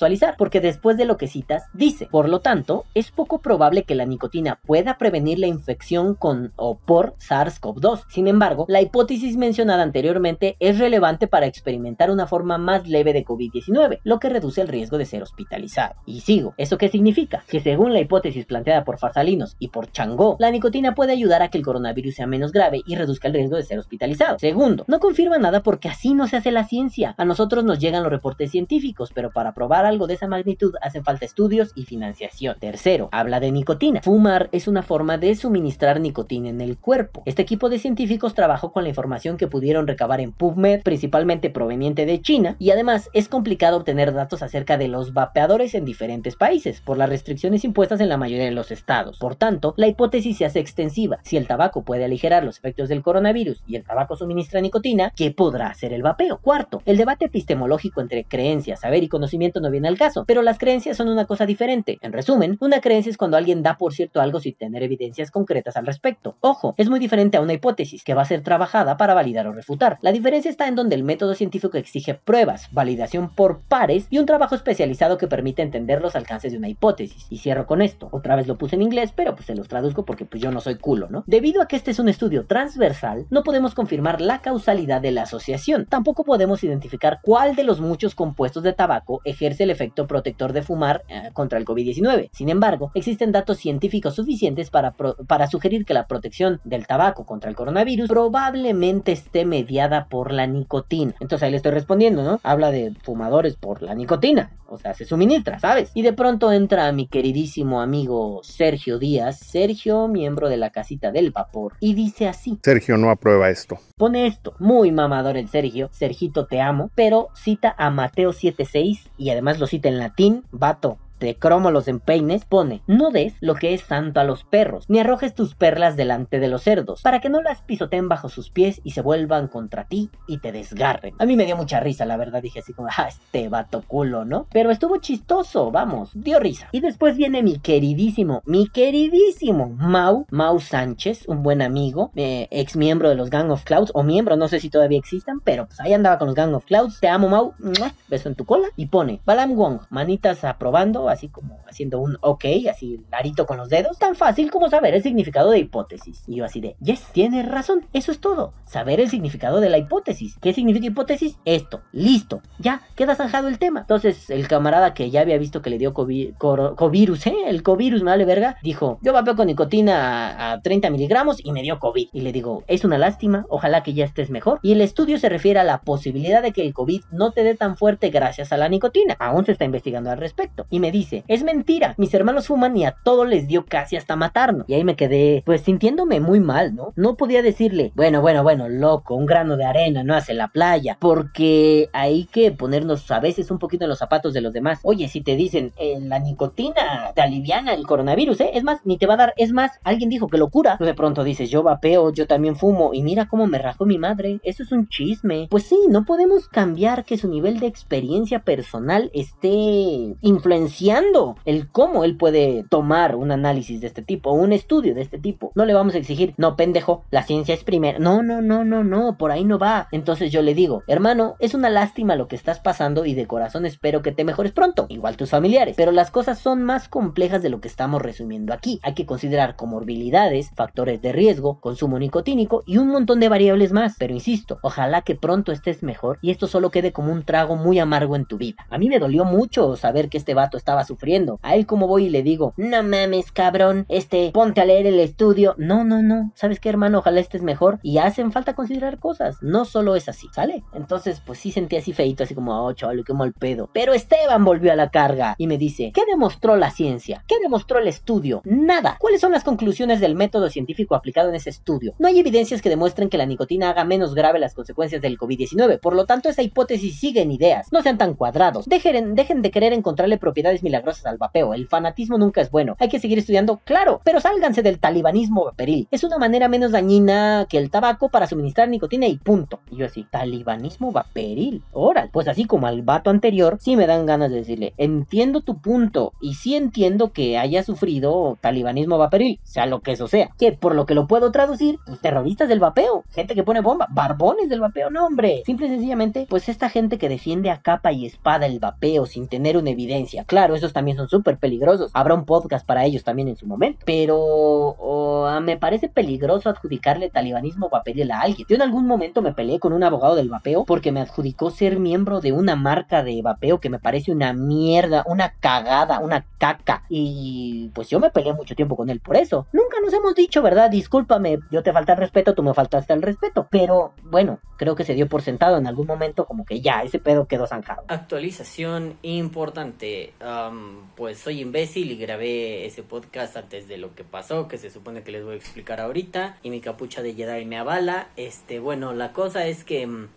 descontextualizar, porque después de lo que citas, dice, por lo tanto, es poco probable que la nicotina pueda prevenir la infección con o por SARS-CoV-2. Sin embargo, la hipótesis mencionada anteriormente es relevante para experimentar una forma más leve de COVID-19, lo que reduce el riesgo de ser hospitalizado. Y sigo, ¿eso qué significa? Que según la hipótesis planteada por Farsalinos y por Changó, la nicotina puede ayudar a que el coronavirus sea menos grave y reduzca el riesgo de ser hospitalizado. Segundo, no confirma nada porque así no se hace la ciencia. A nosotros nos llegan los reportes científicos, pero para probar algo de esa magnitud hacen falta estudios y financiación. Tercero, habla de nicotina. Fumar es una forma de suministrar nicotina en el cuerpo. Este equipo de científicos trabajó con la información que pudieron recabar en PubMed, principalmente proveniente de China, y además es complicado obtener datos acerca de los vapeadores en diferentes países, por las restricciones impuestas en la mayoría de los estados. Por tanto, la hipótesis se hace extensiva. Si el tabaco puede aligerar los efectos del coronavirus y el tabaco suministra nicotina, ¿qué podrá hacer el vapeo? Cuarto, el debate epistemológico entre creencias, saber y conocimiento no viene al caso, pero las creencias son una cosa diferente. En resumen, una creencia es cuando alguien da por cierto algo sin tener evidencias concretas al respecto. Ojo, es muy diferente a una hipótesis que va a ser trabajada para validar o refutar. La diferencia está en donde el método científico exige pruebas, validación por pares y un trabajo especializado que permite entender los alcances de una hipótesis. Y cierro con esto. Otra vez lo puse en inglés, pero pues se los traduzco porque pues yo no soy culo, ¿no? Debido a que este es un estudio transversal, no podemos confirmar la causalidad de la asociación. Tampoco podemos identificar cuál de los muchos compuestos de tabaco ejerce efecto protector de fumar eh, contra el COVID-19. Sin embargo, existen datos científicos suficientes para, para sugerir que la protección del tabaco contra el coronavirus probablemente esté mediada por la nicotina. Entonces ahí le estoy respondiendo, ¿no? Habla de fumadores por la nicotina. O sea, se suministra, ¿sabes? Y de pronto entra mi queridísimo amigo Sergio Díaz, Sergio, miembro de la casita del vapor, y dice así. Sergio no aprueba esto. Pone esto, muy mamador el Sergio, Sergito te amo, pero cita a Mateo 7.6 y además lo cita en latín, vato, de cromo los empeines, pone, no des lo que es santo a los perros, ni arrojes tus perlas delante de los cerdos, para que no las pisoteen bajo sus pies y se vuelvan contra ti y te desgarren. A mí me dio mucha risa, la verdad, dije así como, ah, este vato culo, ¿no? Pero estuvo chistoso, vamos, dio risa. Y después viene mi queridísimo, mi queridísimo Mau, Mau Sánchez, un buen amigo, eh, ex miembro de los Gang of Clouds, o miembro, no sé si todavía existan, pero pues ahí andaba con los Gang of Clouds. Te amo, Mau, beso en tu cola. Y pone, Balam Wong, manitas aprobando, así como haciendo un ok, así larito con los dedos. Tan fácil como saber el significado de hipótesis. Y yo así de, yes, tienes razón, eso es todo. Saber el significado de la hipótesis. ¿Qué significa hipótesis? Esto, listo, ya, queda zanjado el tema. Entonces el camarada que ya había visto que le dio COVID, covirus, ¿eh? El covirus, me vale verga, dijo, yo vapeo con nicotina a, a 30 miligramos y me dio COVID. Y le digo, es una lástima, ojalá que ya estés mejor. Y el estudio se refiere a la posibilidad de que el COVID no te dé tan fuerte gracias a la nicotina. Aún se está investigando al respecto. Y me dice, es mentira, mis hermanos fuman y a todos les dio casi hasta matarnos. Y ahí me quedé, pues sintiéndome muy mal, ¿no? No podía decirle, bueno, bueno, bueno, loco, un grano de arena no hace la playa. Porque hay que ponernos a veces un poquito en los zapatos de los demás. Oye, si te dicen, eh, la nicotina te aliviana el coronavirus, ¿eh? Es más, ni te va a dar, es más, alguien dijo que locura. De pronto dices, yo vapeo, yo también fumo, y mira cómo me rajó mi madre. Eso es un chisme. Pues sí, no podemos cambiar que su nivel de experiencia personal esté el cómo él puede tomar un análisis de este tipo, o un estudio de este tipo. No le vamos a exigir, no, pendejo, la ciencia es primera. No, no, no, no, no, por ahí no va. Entonces yo le digo, hermano, es una lástima lo que estás pasando y de corazón espero que te mejores pronto, igual tus familiares. Pero las cosas son más complejas de lo que estamos resumiendo aquí. Hay que considerar comorbilidades, factores de riesgo, consumo nicotínico y un montón de variables más. Pero insisto, ojalá que pronto estés mejor y esto solo quede como un trago muy amargo en tu vida. A mí me dolió mucho saber que este vato estaba sufriendo. A él como voy y le digo, no mames cabrón, este, ponte a leer el estudio. No, no, no. ¿Sabes qué hermano? Ojalá estés mejor. Y hacen falta considerar cosas. No solo es así, ¿sale? Entonces, pues sí sentí así feito, así como, oh, chaval, qué mal pedo. Pero Esteban volvió a la carga y me dice, ¿qué demostró la ciencia? ¿Qué demostró el estudio? Nada. ¿Cuáles son las conclusiones del método científico aplicado en ese estudio? No hay evidencias que demuestren que la nicotina haga menos grave las consecuencias del COVID-19. Por lo tanto, esa hipótesis sigue en ideas. No sean tan cuadrados. Dejen, dejen de querer encontrarle propiedades milagrosas al vapeo. El fanatismo nunca es bueno. Hay que seguir estudiando, claro, pero sálganse del talibanismo vaporil. Es una manera menos dañina que el tabaco para suministrar nicotina y punto. Y yo así, talibanismo vaporil. Órale, pues así como al vato anterior, sí me dan ganas de decirle, entiendo tu punto y sí entiendo que haya sufrido talibanismo vaporil, sea lo que eso sea. Que por lo que lo puedo traducir, pues terroristas del vapeo, gente que pone bomba, barbones del vapeo, no hombre. Simple y sencillamente, pues esta gente que defiende a capa y espada el vapeo sin tener una evidencia. Claro, esos también son súper peligrosos. Habrá un podcast para ellos también en su momento. Pero o, me parece peligroso adjudicarle talibanismo vaporil a alguien. Yo en algún momento me peleé con un abogado del vapeo porque me adjudicó ser miembro de una marca de vapeo que me parece una mierda, una cagada, una caca. Y pues yo me peleé mucho tiempo con él por eso. Nunca nos hemos dicho, ¿verdad? Discúlpame, yo te falta el respeto, tú me faltaste el respeto. Pero bueno, creo que se dio por sentado en algún momento como que ya, ese pedo quedó zanjado. Actualización importante. Pues soy imbécil y grabé ese podcast antes de lo que pasó, que se supone que les voy a explicar ahorita. Y mi capucha de Jedi me avala. Este, bueno, la cosa es que, mm,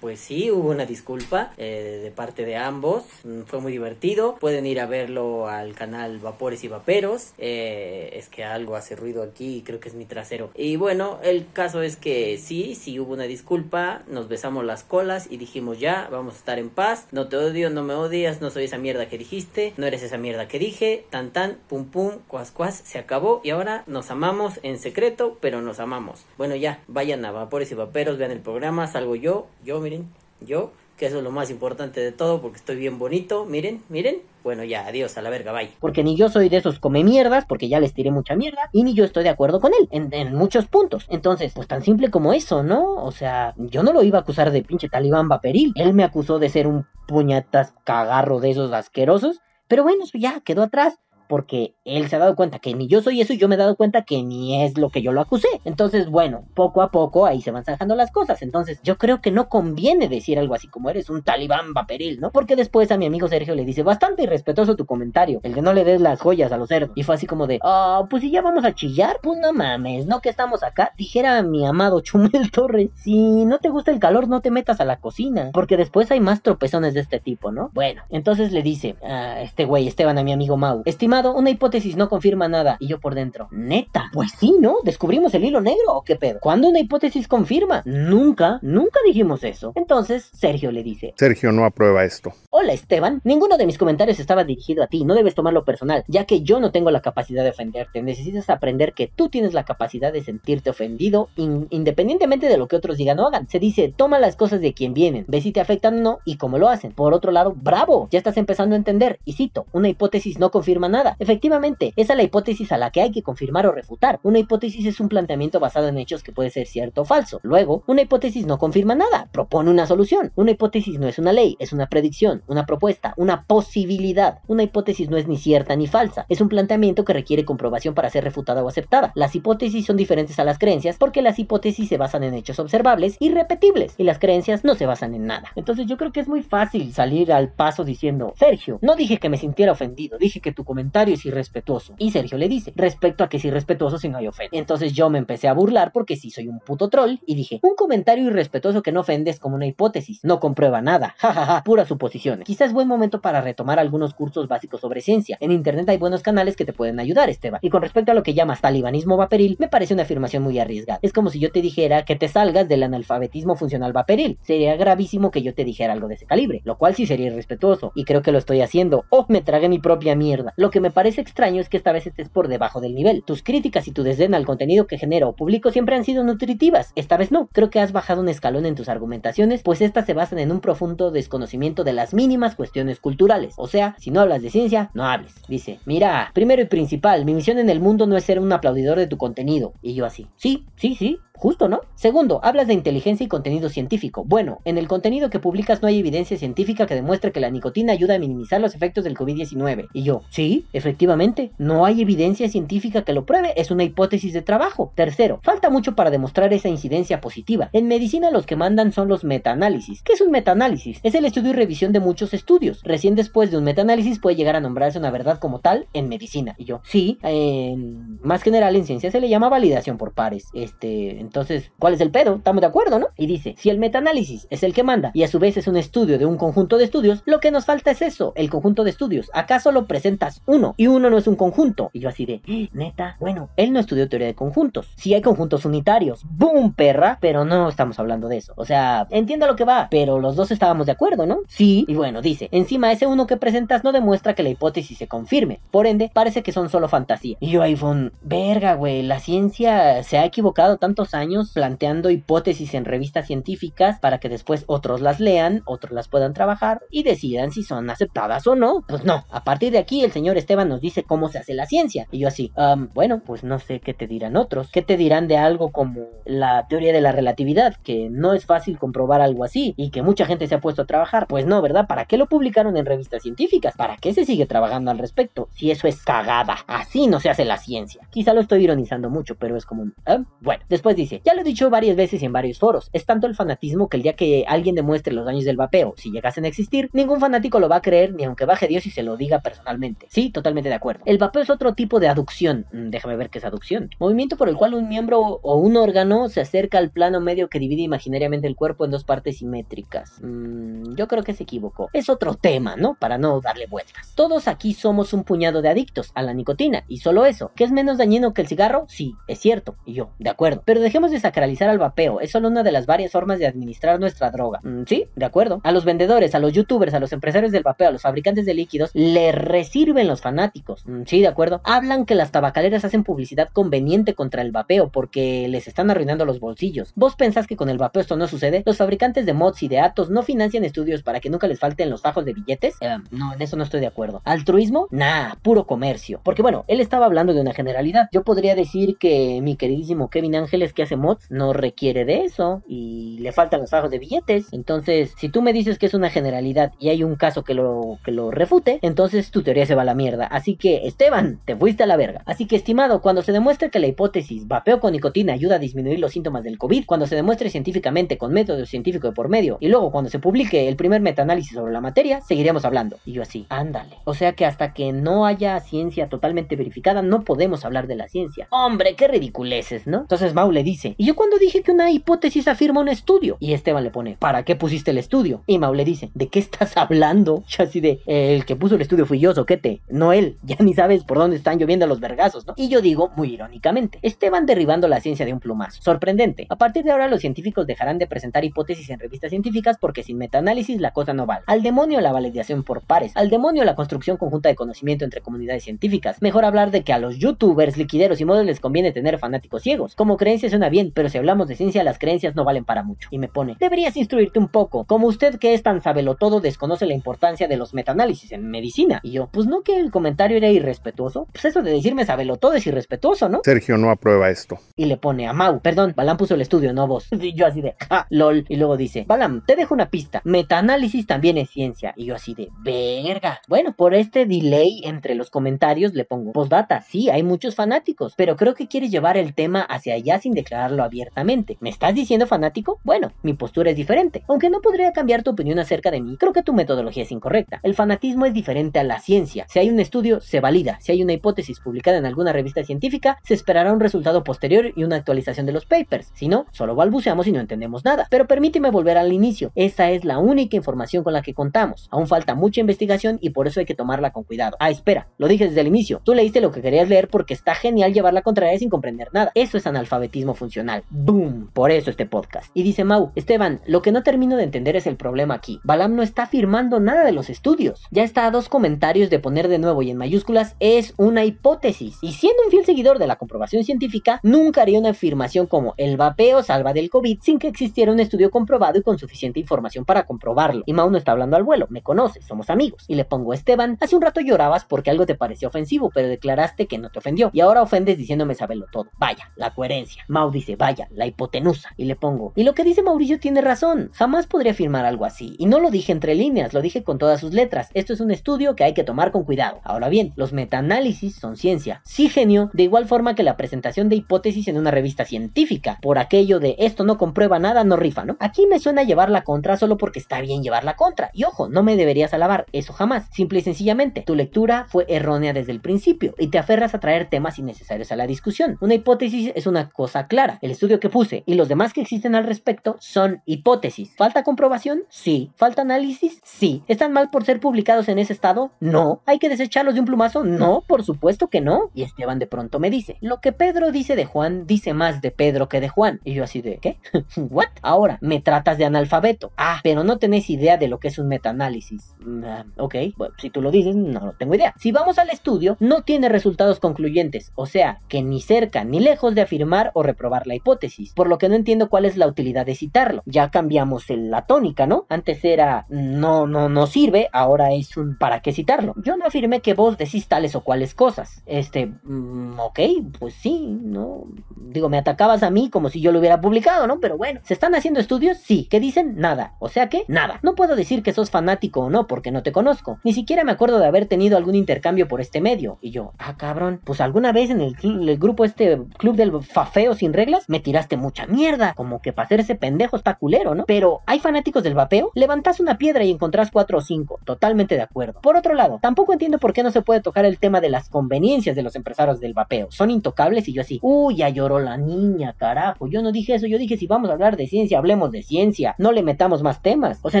pues sí, hubo una disculpa eh, de parte de ambos. Mm, Fue muy divertido. Pueden ir a verlo al canal Vapores y Vaperos. Eh, es que algo hace ruido aquí creo que es mi trasero. Y bueno, el caso es que sí, sí hubo una disculpa. Nos besamos las colas y dijimos ya, vamos a estar en paz. No te odio, no me odias, no soy esa mierda que dijiste, no eres esa mierda que dije. Tan tan, pum pum, cuas cuas, se acabó y ahora nos amamos en secreto, pero nos amamos. Bueno, ya, vayan a Vapores y Vaperos, vean el programa, salgo yo, yo, miren, yo, que eso es lo más importante de todo porque estoy bien bonito, miren, miren. Bueno, ya, adiós, a la verga, bye. Porque ni yo soy de esos come mierdas, porque ya les tiré mucha mierda, y ni yo estoy de acuerdo con él en, en muchos puntos. Entonces, pues tan simple como eso, ¿no? O sea, yo no lo iba a acusar de pinche talibán vaporil. Él me acusó de ser un puñetas cagarro de esos asquerosos. Pero bueno, eso ya quedó atrás. Porque él se ha dado cuenta que ni yo soy eso y yo me he dado cuenta que ni es lo que yo lo acusé. Entonces, bueno, poco a poco ahí se van zanjando las cosas. Entonces, yo creo que no conviene decir algo así como eres un talibán vaporil, ¿no? Porque después a mi amigo Sergio le dice, bastante irrespetuoso tu comentario, el de no le des las joyas a los cerdos. Y fue así como de, ah, pues si ya vamos a chillar, pues no mames, no que estamos acá. Dijera mi amado Chumel Torres, si no te gusta el calor, no te metas a la cocina. Porque después hay más tropezones de este tipo, ¿no? Bueno, entonces le dice a este güey, Esteban, a mi amigo Mau, estimado una hipótesis no confirma nada. Y yo por dentro, neta, pues sí, ¿no? ¿Descubrimos el hilo negro o qué pedo? ¿Cuándo una hipótesis confirma? Nunca, nunca dijimos eso. Entonces, Sergio le dice, Sergio no aprueba esto. Hola Esteban, ninguno de mis comentarios estaba dirigido a ti, no debes tomarlo personal, ya que yo no tengo la capacidad de ofenderte, necesitas aprender que tú tienes la capacidad de sentirte ofendido in- independientemente de lo que otros digan o hagan. Se dice, toma las cosas de quien vienen, ve si te afectan o no y cómo lo hacen. Por otro lado, bravo, ya estás empezando a entender, y cito, una hipótesis no confirma nada. Efectivamente, esa es la hipótesis a la que hay que confirmar o refutar. Una hipótesis es un planteamiento basado en hechos que puede ser cierto o falso. Luego, una hipótesis no confirma nada, propone una solución. Una hipótesis no es una ley, es una predicción, una propuesta, una posibilidad. Una hipótesis no es ni cierta ni falsa, es un planteamiento que requiere comprobación para ser refutada o aceptada. Las hipótesis son diferentes a las creencias porque las hipótesis se basan en hechos observables y repetibles y las creencias no se basan en nada. Entonces yo creo que es muy fácil salir al paso diciendo, Sergio, no dije que me sintiera ofendido, dije que tu comentario es irrespetuoso. Y Sergio le dice, respecto a que es irrespetuoso si no hay ofensa. Entonces yo me empecé a burlar porque sí soy un puto troll y dije, un comentario irrespetuoso que no ofende es como una hipótesis, no comprueba nada, jajaja, puras suposiciones. Quizás es buen momento para retomar algunos cursos básicos sobre ciencia. En internet hay buenos canales que te pueden ayudar, Esteban. Y con respecto a lo que llamas talibanismo vaporil, me parece una afirmación muy arriesgada. Es como si yo te dijera que te salgas del analfabetismo funcional vaporil. Sería gravísimo que yo te dijera algo de ese calibre, lo cual sí sería irrespetuoso, y creo que lo estoy haciendo. Oh, me tragué mi propia mierda. Lo que me parece extraño es que esta vez estés por debajo del nivel. Tus críticas y tu desdén al contenido que genero o publico siempre han sido nutritivas. Esta vez no. Creo que has bajado un escalón en tus argumentaciones, pues estas se basan en un profundo desconocimiento de las mínimas cuestiones culturales. O sea, si no hablas de ciencia, no hables. Dice, mira, primero y principal, mi misión en el mundo no es ser un aplaudidor de tu contenido. Y yo así, sí, sí, sí, Justo, ¿no? Segundo, hablas de inteligencia y contenido científico. Bueno, en el contenido que publicas no hay evidencia científica que demuestre que la nicotina ayuda a minimizar los efectos del COVID-19. Y yo, sí, efectivamente, no hay evidencia científica que lo pruebe, es una hipótesis de trabajo. Tercero, falta mucho para demostrar esa incidencia positiva. En medicina los que mandan son los metaanálisis. ¿Qué es un metaanálisis? Es el estudio y revisión de muchos estudios. Recién después de un metaanálisis puede llegar a nombrarse una verdad como tal en medicina. Y yo, sí, en más general en ciencia se le llama validación por pares. Este, entonces, ¿cuál es el pedo? Estamos de acuerdo, ¿no? Y dice, si el metaanálisis es el que manda y a su vez es un estudio de un conjunto de estudios, lo que nos falta es eso, el conjunto de estudios. Acá solo presentas uno y uno no es un conjunto. Y yo así de, "Eh, neta, bueno, él no estudió teoría de conjuntos. Sí hay conjuntos unitarios. ¡Boom, perra! Pero no estamos hablando de eso. O sea, entiendo lo que va, pero los dos estábamos de acuerdo, ¿no? Sí. Y bueno, dice, encima ese uno que presentas no demuestra que la hipótesis se confirme. Por ende, parece que son solo fantasía. Y yo un, verga, güey, la ciencia se ha equivocado tantos años planteando hipótesis en revistas científicas para que después otros las lean, otros las puedan trabajar y decidan si son aceptadas o no. Pues no, a partir de aquí el señor Esteban nos dice cómo se hace la ciencia. Y yo así, "Am, bueno, pues no sé qué te dirán otros. ¿Qué te dirán de algo como la teoría de la relatividad? Que no es fácil comprobar algo así y que mucha gente se ha puesto a trabajar. Pues no, ¿verdad? ¿Para qué lo publicaron en revistas científicas? ¿Para qué se sigue trabajando al respecto? Si eso es cagada. Así no se hace la ciencia. Quizá lo estoy ironizando mucho, pero es como. "Ah". Bueno, después dice, ya lo he dicho varias veces y en varios foros, es tanto el fanatismo que el día que alguien demuestre los daños del vapeo, si llegasen a existir, ningún fanático lo va a creer ni aunque baje Dios y se lo diga personalmente. Sí, totalmente de acuerdo. El vapeo es otro tipo de aducción. Mm, déjame ver qué es aducción. Movimiento por el cual un miembro o un órgano se acerca al plano medio que divide imaginariamente el cuerpo en dos partes simétricas. Mm, yo creo que se equivocó. Es otro tema, ¿no? Para no darle vueltas. Todos aquí somos un puñado de adictos a la nicotina y solo eso. ¿Que es menos dañino que el cigarro? Sí, es cierto. Y yo, de acuerdo. Pero dejemos de sacralizar al vapeo. Es solo una de las varias formas de administrar nuestra droga. Mm, sí, de acuerdo. A los vendedores, a los youtubers, a los empresarios del vapeo, a los fabricantes de líquidos, le resirven los fanáticos. Mm, sí, de acuerdo. Hablan que las tabacaleras hacen publicidad conveniente contra el vapeo porque les están arruinando los bolsillos. ¿Vos pensás que con el vapeo esto no sucede? Los fabricantes de mods y de atos no financian estudios para que nunca les falten los fajos de billetes. Eh, no, en eso no estoy de acuerdo. ¿Altruismo? Nah, puro comercio. Porque bueno, él estaba hablando de una generalidad. Yo podría decir que mi queridísimo Kevin Ángeles que hace mods no requiere de eso y le faltan los fajos de billetes. Entonces, si tú me dices que es una generalidad y hay un caso que lo, que lo refute, entonces tu teoría se va a la mierda. Así que, Esteban, te fuiste a la verga. Así que, estimado, cuando se demuestre que la hipótesis vapeo con nicotina ayuda a disminuir los síntomas del COVID, cuando se demuestre científicamente con método científico de por medio, y luego cuando se publique el primer metaanálisis sobre la materia, seguiremos hablando. Y yo así, ándale. O sea que hasta que no haya ciencia totalmente verificada, no podemos hablar de la ciencia. Hombre, qué ridiculeces, ¿no? Entonces Mau le dice, dice, y yo cuando dije que una hipótesis afirma un estudio, y Esteban le pone, ¿para qué pusiste el estudio? Y Mau le dice, ¿de qué estás hablando? Yo así de, el que puso el estudio fui yo, soquete, no él, ya ni sabes por dónde están lloviendo los vergazos, ¿no? Y yo digo, muy irónicamente, Esteban derribando la ciencia de un plumazo. Sorprendente, a partir de ahora los científicos dejarán de presentar hipótesis en revistas científicas porque sin metaanálisis la cosa no vale. Al demonio la validación por pares, al demonio la construcción conjunta de conocimiento entre comunidades científicas. Mejor hablar de que a los youtubers, liquideros y modos les conviene tener fanáticos ciegos. Como creencia suena bien, pero si hablamos de ciencia, las creencias no valen para mucho. Y me pone, deberías instruirte un poco. Como usted que es tan todo desconoce la importancia de los metaanálisis en medicina. Y yo, pues no que el comentario era irrespetuoso. Pues eso de decirme todo es irrespetuoso, ¿no? Sergio no aprueba esto. Y le pone a Mau, perdón, Balam puso el estudio, no vos. Y yo así de, ja, lol. Y luego dice, Balam, te dejo una pista. Metaanálisis también es ciencia. Y yo así de, verga. Bueno, por este delay entre los comentarios le pongo, postdata, sí, hay muchos fanáticos, pero creo que quieres llevar el tema hacia allá sin declararlo abiertamente. ¿Me estás diciendo fanático? Bueno, mi postura es diferente. Aunque no podría cambiar tu opinión acerca de mí, creo que tu metodología es incorrecta. El fanatismo es diferente a la ciencia. Si hay un estudio, se valida. Si hay una hipótesis publicada en alguna revista científica, se esperará un resultado posterior y una actualización de los papers. Si no, solo balbuceamos y no entendemos nada. Pero permíteme volver al inicio. Esa es la única información con la que contamos. Aún falta mucha investigación y por eso hay que tomarla con cuidado. Ah, espera, lo dije desde el inicio. Tú leíste lo que querías leer porque está genial llevar la contraria sin comprender nada. Eso es analfabetismo funcional. ¡Boom! Por eso este podcast. Y dice Mau, Esteban, lo que no termino de entender es el problema aquí. Balam no está afirmando nada de los estudios. Ya está a dos comentarios de poner de nuevo y en mayúsculas es una hipótesis. Y siendo un fiel seguidor de la comprobación científica, nunca haría una afirmación como el vapeo salva del COVID sin que existiera un estudio comprobado y con suficiente información para comprobarlo. Y Mau no está hablando al vuelo, me conoce, somos amigos. Y le pongo Esteban, hace un rato llorabas porque algo te pareció ofensivo, pero declaraste que no te ofendió. Y ahora ofendes diciéndome sabelo todo. Vaya, la coherencia. Mau dice, vaya, la hipotenusa. Y le pongo, y lo que dice Mauricio tiene razón. Jamás podría afirmar algo así. Y no lo dije entre líneas, lo dije con todas sus letras. Esto es un estudio que hay que tomar con cuidado. Ahora bien, los metaanálisis son ciencia. Sí, genio, de igual forma que la presentación de hipótesis en una revista científica. Por aquello de esto no comprueba nada, no rifa, ¿no? Aquí me suena llevar la contra solo porque está bien llevar la contra. Y ojo, no me deberías alabar, eso jamás. Simple y sencillamente, tu lectura fue errónea desde el principio y te aferras a traer temas innecesarios a la discusión. Una hipótesis es una cosa clara. El estudio que puse y los demás que existen al respecto son hipótesis. ¿Falta comprobación? Sí. ¿Falta análisis? Sí. ¿Están mal por ser publicados en ese estado? No. ¿Hay que desecharlos de un plumazo? No, por supuesto que no. Y Esteban de pronto me dice, lo que Pedro dice de Juan dice más de Pedro que de Juan. Y yo así de, ¿qué? ¿What? Ahora, me tratas de analfabeto. Ah, pero no tenés idea de lo que es un metaanálisis. Ah, ok, bueno, si tú lo dices, no tengo idea. Si vamos al estudio, no tiene resultados concluyentes. O sea, que ni cerca ni lejos de afirmar o reprobar la hipótesis. Por lo que no entiendo cuál es la utilidad de citarlo. Ya cambiamos la tónica, ¿no? Antes era no, no, no sirve, ahora es un ¿para qué citarlo? Yo no afirmé que vos decís tales o cuales cosas. Este, mm, ok, pues sí, ¿no? Digo, me atacabas a mí como si yo lo hubiera publicado, ¿no? Pero bueno, ¿se están haciendo estudios? Sí. ¿Qué dicen? Nada. O sea que, nada. No puedo decir que sos fanático o no, porque no te conozco. Ni siquiera me acuerdo de haber tenido algún intercambio por este medio. Y yo, ah, cabrón, pues alguna vez en el, el grupo este club del fafeo sin reglas, me tiraste mucha mierda. Como que para hacerse pendejo está culero, ¿no? Pero, ¿hay fanáticos del vapeo? Levantás una piedra y encontrás cuatro o cinco. Totalmente de acuerdo. Por otro lado, tampoco entiendo por qué no se puede tocar el tema de las conveniencias de los empresarios del vapeo. Son intocables y yo así, uy, ya lloró la niña, carajo. Yo no dije eso, yo dije si vamos a hablar de ciencia, hablemos de ciencia. No le metamos más temas. O sea,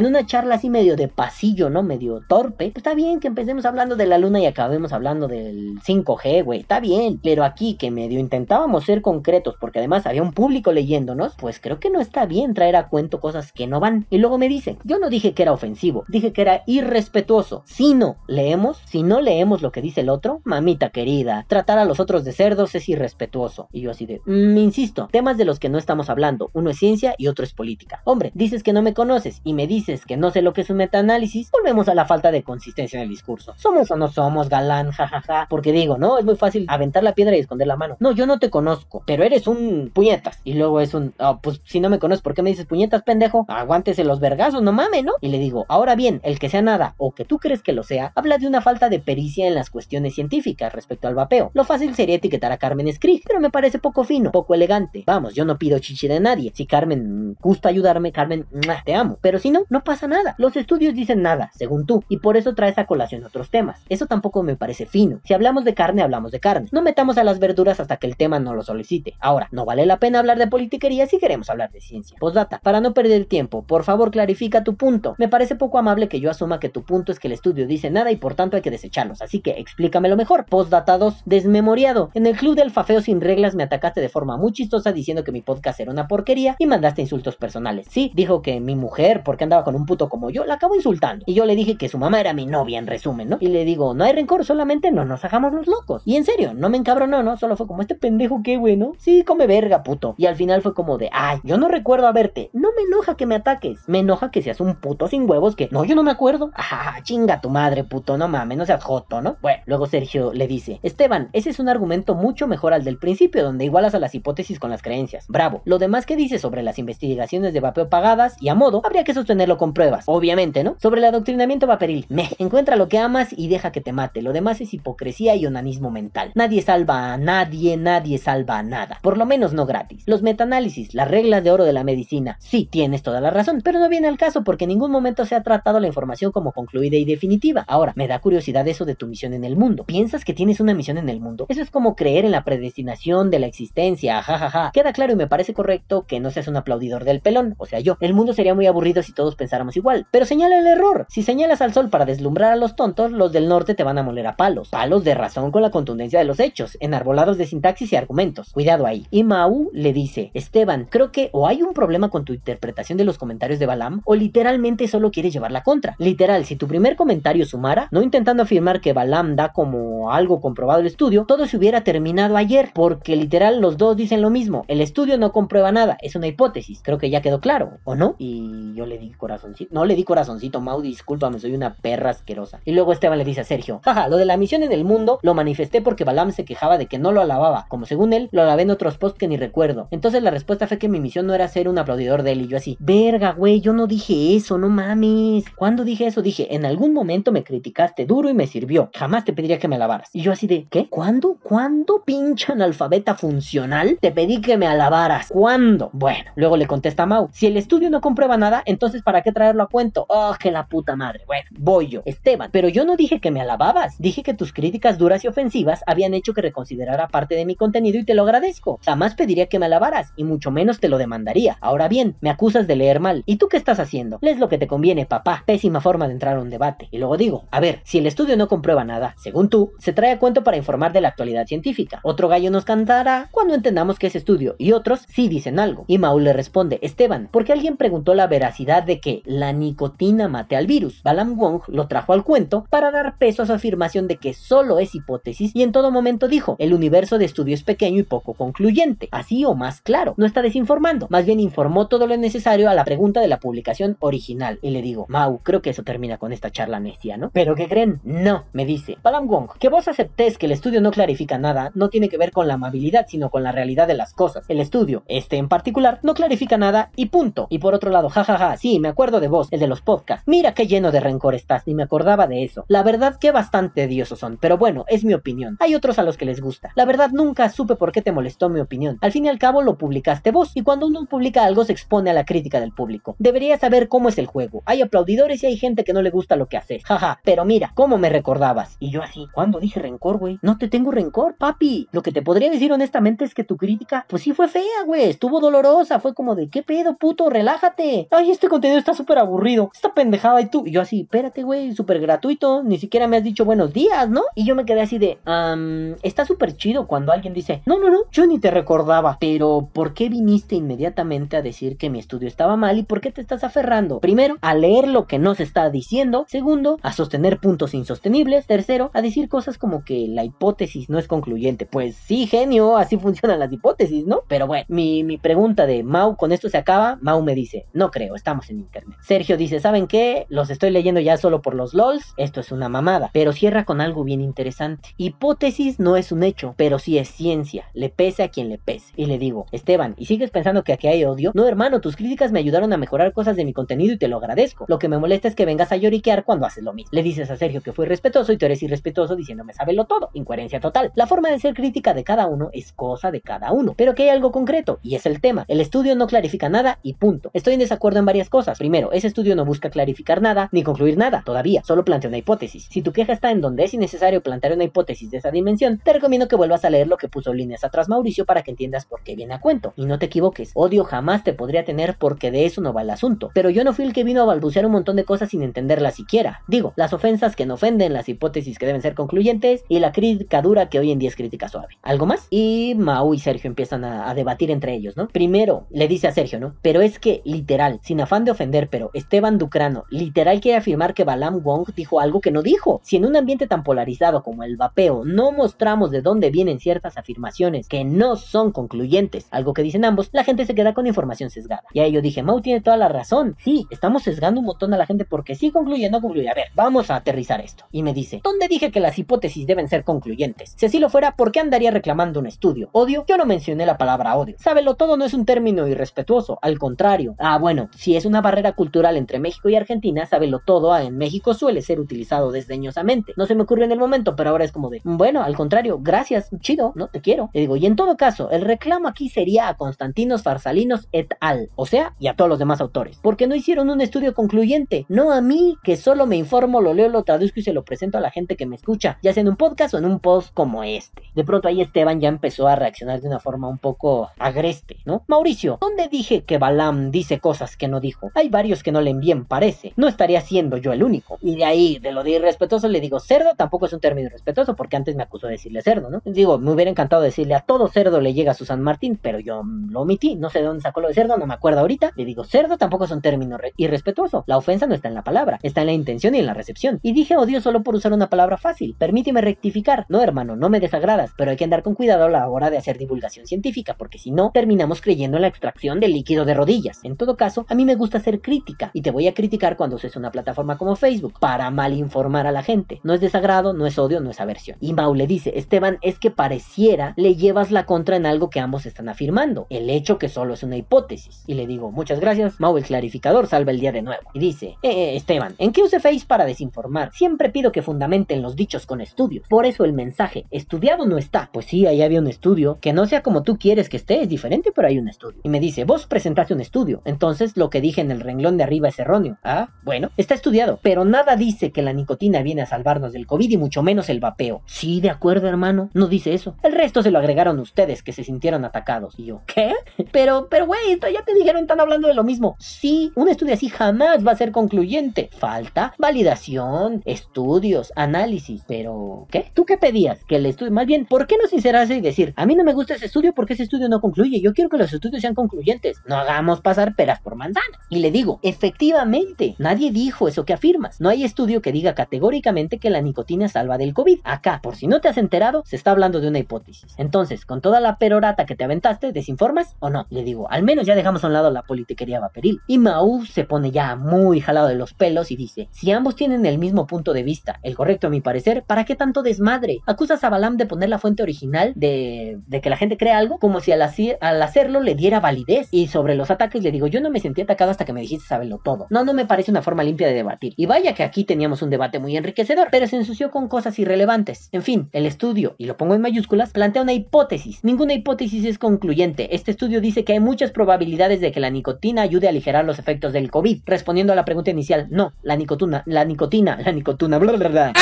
en una charla así medio de pasillo, ¿no? Medio torpe. Pues está bien que empecemos hablando de la luna y acabemos hablando del 5G, güey. Está bien. Pero aquí que medio intentábamos ser concretos porque además había un público leyéndonos, pues creo que no está bien traer a cuento cosas que no van. Y luego me dice, yo no dije que era ofensivo, dije que era irrespetuoso. Si no leemos, si no leemos lo que dice el otro, mamita querida, tratar a los otros de cerdos es irrespetuoso. Y yo así de, me insisto, temas de los que no estamos hablando, uno es ciencia y otro es política. Hombre, dices que no me conoces y me dices que no sé lo que es un metaanálisis, volvemos a la falta de consistencia en el discurso. ¿Somos o no somos, galán? Jajaja. Porque digo, no, es muy fácil aventar la piedra y esconder la mano. No, yo no te conozco, pero eres un puñetas. Y luego es un, oh, pues si no me conoces, ¿por qué me dices puñetas, pendejo? Aguántese los vergazos, no mames, ¿no? Y le digo, ahora bien, el que sea nada o que tú crees que lo sea, habla de una falta de pericia en las cuestiones científicas respecto al vapeo. Lo fácil sería etiquetar a Carmen Skrig, pero me parece poco fino, poco elegante. Vamos, yo no pido chichi de nadie. Si Carmen gusta ayudarme, Carmen, te amo. Pero si no, no pasa nada. Los estudios dicen nada, según tú, y por eso traes a colación otros temas. Eso tampoco me parece fino. Si hablamos de carne, hablamos de carne. No metamos a las verduras hasta que el tema no lo solicite. Ahora, No vale la pena hablar de politiquería si queremos hablar de ciencia. Postdata, para no perder el tiempo, por favor clarifica tu punto. Me parece poco amable que yo asuma que tu punto es que el estudio dice nada y por tanto hay que desecharlos, así que explícamelo mejor. Postdata 2, desmemoriado. En el club del fafeo sin reglas me atacaste de forma muy chistosa diciendo que mi podcast era una porquería y mandaste insultos personales. Sí, dijo que mi mujer, porque andaba con un puto como yo, la acabó insultando. Y yo le dije que su mamá era mi novia en resumen, ¿no? Y le digo, no hay rencor, solamente no nos hagamos los locos. Y en serio, no me encabronó, ¿no? Solo fue como este pendejo, qué bueno. Sí, come verga, puto. Y al final fue como de, ay, yo no recuerdo a verte. No me enoja que me ataques. Me enoja que seas un puto sin huevos que, no, yo no me acuerdo. Ah, chinga tu madre, puto, no mames, no seas joto, ¿no? Bueno, luego Sergio le dice, Esteban, ese es un argumento mucho mejor al del principio, donde igualas a las hipótesis con las creencias. Bravo. Lo demás que dice sobre las investigaciones de vapeo pagadas y a modo, habría que sostenerlo con pruebas. Obviamente, ¿no? Sobre el adoctrinamiento vaporil. Me, encuentra lo que amas y deja que te mate. Lo demás es hipocresía y onanismo mental. Nadie salva a nadie, nadie salva a nada. Por lo menos no gratis. Los metaanálisis, las reglas de oro de la medicina. Sí, tienes toda la razón, pero no viene al caso porque en ningún momento se ha tratado la información como concluida y definitiva. Ahora, me da curiosidad eso de tu misión en el mundo. ¿Piensas que tienes una misión en el mundo? Eso es como creer en la predestinación de la existencia, jajaja. Queda claro y me parece correcto que no seas un aplaudidor del pelón, o sea yo. El mundo sería muy aburrido si todos pensáramos igual. Pero señala el error. Si señalas al sol para deslumbrar a los tontos, los del norte te van a moler a palos. Palos de razón con la contundencia de los hechos, enarbolados de sintaxis y argumentos. Cuidado ahí. Mau le dice, Esteban, creo que o hay un problema con tu interpretación de los comentarios de Balam, o literalmente solo quieres llevar la contra. Literal, si tu primer comentario sumara, no intentando afirmar que Balam da como algo comprobado el estudio, todo se hubiera terminado ayer, porque literal los dos dicen lo mismo. El estudio no comprueba nada, es una hipótesis. Creo que ya quedó claro, ¿o no? Y yo le di corazoncito. No le di corazoncito, Mau, discúlpame, soy una perra asquerosa. Y luego Esteban le dice a Sergio, jaja, lo de la misión en el mundo lo manifesté porque Balam se quejaba de que no lo alababa, como según él lo alabé en otros posts que ni recuerdo. Entonces la respuesta fue que mi misión no era ser un aplaudidor de él y yo así, verga, güey, yo no dije eso, no mames. ¿Cuándo dije eso? Dije, en algún momento me criticaste duro y me sirvió. Jamás te pediría que me alabaras. Y yo así de, ¿qué? ¿Cuándo? ¿Cuándo, pinche analfabeta funcional? Te pedí que me alabaras. ¿Cuándo? Bueno, luego le contesta Mau, si el estudio no comprueba nada, entonces ¿para qué traerlo a cuento? Oh, que la puta madre. Bueno, voy yo. Esteban, pero yo no dije que me alababas. Dije que tus críticas duras y ofensivas habían hecho que reconsiderara parte de mi contenido y te lo agradezco. Jamás pediría que me alabaras y mucho menos te lo demandaría. Ahora bien, me acusas de leer mal. ¿Y tú qué estás haciendo? Lees lo que te conviene, papá. Pésima forma de entrar a un debate. Y luego digo, a ver, si el estudio no comprueba nada, según tú, se trae a cuento para informar de la actualidad científica. Otro gallo nos cantará cuando entendamos que es estudio y otros sí dicen algo. Y Maul le responde, Esteban, porque alguien preguntó la veracidad de que la nicotina mate al virus. Balam Wong lo trajo al cuento para dar peso a su afirmación de que solo es hipótesis y en todo momento dijo, el universo de estudio es pequeño y poco concluyente. Así o más claro, no está desinformando, más bien informó todo lo necesario a la pregunta de la publicación original. Y le digo, Mau, creo que eso termina con esta charla necia, ¿no? ¿Pero qué creen? No, me dice. Balam Wong, que vos aceptes que el estudio no clarifica nada, no tiene que ver con la amabilidad, sino con la realidad de las cosas. El estudio, este en particular, no clarifica nada y punto. Y por otro lado, jajaja, sí, me acuerdo de vos, el de los podcasts. Mira qué lleno de rencor estás, ni me acordaba de eso. La verdad que bastante odiosos son, pero bueno, es mi opinión. Hay otros a los que les gusta. La verdad nunca supe por qué te molestó mi opinión. Al fin y al cabo lo publicaste vos, y cuando uno publica algo se expone a la crítica del público. Deberías saber cómo es el juego. Hay aplaudidores y hay gente que no le gusta lo que haces. Jaja, pero mira, cómo me recordabas. Y yo así, ¿cuándo dije rencor, güey? No te tengo rencor, papi. Lo que te podría decir honestamente es que tu crítica, pues sí fue fea, güey. Estuvo dolorosa. Fue como de, ¿qué pedo, puto? Relájate. Ay, este contenido está súper aburrido. Esta pendejada y tú. Y yo así, espérate, güey, súper gratuito. Ni siquiera me has dicho buenos días, ¿no? Y yo me quedé así de, um, está súper chido cuando alguien dice, no, no, no, yo ni te recordaba. Pero, ¿por qué viniste inmediatamente a decir que mi estudio estaba mal y por qué te estás aferrando? Primero, a leer lo que no se está diciendo. Segundo, a sostener puntos insostenibles. Tercero, a decir cosas como que la hipótesis no es concluyente. Pues sí, genio, así funcionan las hipótesis, ¿no? Pero bueno, mi, mi pregunta de Mau, ¿con esto se acaba? Mau me dice, no creo, estamos en internet. Sergio dice, ¿saben qué? Los estoy leyendo ya solo por los LOLs. Esto es una mamada. Pero cierra con algo bien interesante. Hipótesis no es un hecho, pero sí es ciencia. Le pese a quien le pese. Y le digo, Esteban, ¿y sigues pensando que aquí hay odio? No, hermano, tus críticas me ayudaron a mejorar cosas de mi contenido y te lo agradezco. Lo que me molesta es que vengas a lloriquear cuando haces lo mismo. Le dices a Sergio que fue respetuoso y tú eres irrespetuoso diciéndome sábelo todo. Incoherencia total. La forma de ser crítica de cada uno es cosa de cada uno. Pero que hay algo concreto, y es el tema. El estudio no clarifica nada y punto. Estoy en desacuerdo en varias cosas. Primero, ese estudio no busca clarificar nada ni concluir nada, todavía. Solo plantea una hipótesis. Si tu queja está en donde es innecesario plantear una hipótesis de esa dimensión, te recomiendo que vuelvas a leer lo que puso líneas atrás Mauricio para que entiendas por qué viene a cuento. Y no te equivoques, odio jamás te podría tener porque de eso no va el asunto. Pero yo no fui el que vino a balbucear un montón de cosas sin entenderlas siquiera. Digo, las ofensas que no ofenden, las hipótesis que deben ser concluyentes y la crítica dura que hoy en día es crítica suave. ¿Algo más? Y Mau y Sergio empiezan a, a debatir entre ellos, ¿no? Primero, le dice a Sergio, ¿no? Pero es que, literal, sin afán de ofender, pero Esteban Ducrano, literal quiere afirmar que Balam Wong dijo algo que no dijo. Si en un ambiente tan polarizado como el vapeo no mostramos de dónde vienen ciertas afirmaciones que no son concluyentes, algo que dicen ambos, la gente se queda con información sesgada. Y ahí yo dije, Mau tiene toda la razón. Sí, estamos sesgando un montón a la gente porque sí concluye, no concluye. A ver, vamos a aterrizar esto. Y me dice, ¿dónde dije que las hipótesis deben ser concluyentes? Si así lo fuera, ¿por qué andaría reclamando un estudio? ¿Odio? Yo no mencioné la palabra odio. Sábelo todo no es un término irrespetuoso, al contrario. Ah, bueno, si es una barrera cultural entre México y Argentina, sábelo todo, en México suele ser utilizado desdeñosamente. No se me ocurrió en el momento, pero ahora es como de, bueno, al contrario, gracias, chido, no te quiero. Le digo, y en todo caso, el reclamo aquí sería a Constantinos Farsalinos et al, o sea, y a todos los demás autores, porque no hicieron un estudio concluyente, no a mí, que solo me informo, lo leo, lo traduzco y se lo presento a la gente que me escucha, ya sea en un podcast o en un post como este. De pronto ahí Esteban ya empezó a reaccionar de una forma un poco agreste, ¿no? Mauricio, ¿dónde dije que Balam dice cosas que no dijo? Hay varios que no le envíen, parece. No estaría siendo yo el único. Y de ahí, de lo de irrespetuoso, le digo cerdo, tampoco es un término irrespetuoso, porque antes me acusó de decirle cerdo, ¿no? Digo, me hubiera encantado decirle a todo cerdo le llega a Susan Martín, pero yo lo omití, no sé de dónde sacó lo de cerdo, no me acuerdo ahorita. Le digo, cerdo tampoco es un término re- irrespetuoso. La ofensa no está en la palabra, está en la intención y en la recepción. Y dije odio solo por usar una palabra fácil. Permíteme rectificar. No, hermano, no me desagradas, pero hay que andar con cuidado a la hora de hacer divulgación científica, porque si no, terminamos creyendo en la extracción del líquido de rodillas. En todo caso, a mí me gusta hacer crítica, y te voy a criticar cuando uses una plataforma como Facebook, para mal informar a la gente. No es desagrado, no es odio, no es aversión. Y Mau le dice, Esteban, es que pareciera le llevas la contra en algo que ambos están afirmando, el hecho que solo es una hipótesis. Y le digo, muchas gracias, Mau el clarificador salva el día de nuevo. Y dice, eh, eh, Esteban, ¿en qué use Face para desinformar? Siempre pido que fundamenten los dichos con estudios. Por eso el mensaje, estudiado no está. Pues sí, ahí había un estudio, que no sea como tú quieres que esté, es diferente, pero hay un estudio. Y me dice, vos presentaste un estudio, entonces lo que dije en el renglón de arriba es erróneo. Ah, bueno, está estudiado, pero nada dice que la nicotina viene a salvarnos del COVID y mucho menos el vapeo. Sí, de acuerdo, hermano, no dice eso. El resto se lo agregaron ustedes que se sintieron atacados. Y yo, ¿qué? Pero, pero, güey, ya te dijeron, están hablando de lo mismo. Sí, un estudio así jamás va a ser concluyente. Falta validación, estudios, análisis. Pero, ¿qué? ¿Tú qué pedías? Que el estudio, más bien, ¿por qué no sincerarse y decir, a mí no me gusta ese estudio porque ese estudio no concluye? Yo quiero que los estudios sean concluyentes. No hagamos pasar peras por manzanas. Y le digo, efectivamente, nadie dijo eso que afirmas. No hay estudio que diga categóricamente que la nicotina salva del COVID. Acá, por si no te has enterado, se está hablando de una hipótesis. Entonces, con toda la perorata que te aventaste, ¿desinformas o no? Le digo, al menos ya dejamos a un lado la politiquería vaporil. Y Mau se pone ya muy jalado de los pelos y dice, si ambos tienen el mismo punto de vista, el correcto a mi parecer, ¿para qué tanto desmadre? Acusas a Balam de poner la fuente original de, de que la gente crea algo como si al, al hacerlo le diera validez. Y sobre los ataques le digo, yo no me sentí atacado hasta que me dijiste saberlo todo. No, no me parece una forma limpia de debatir. Y vaya que aquí teníamos un debate muy enriquecedor, pero se ensució con cosas irrelevantes. En fin, el estudio, y lo pongo en mayúsculas, plantea una hipótesis. Ninguna hipótesis es concluyente. Este estudio dice que hay muchas probabilidades de que la nicotina ayude a aligerar los efectos del COVID. Respondiendo a la pregunta inicial, no, la nicotina, la nicotina, la nicotina, bla, bla, bla.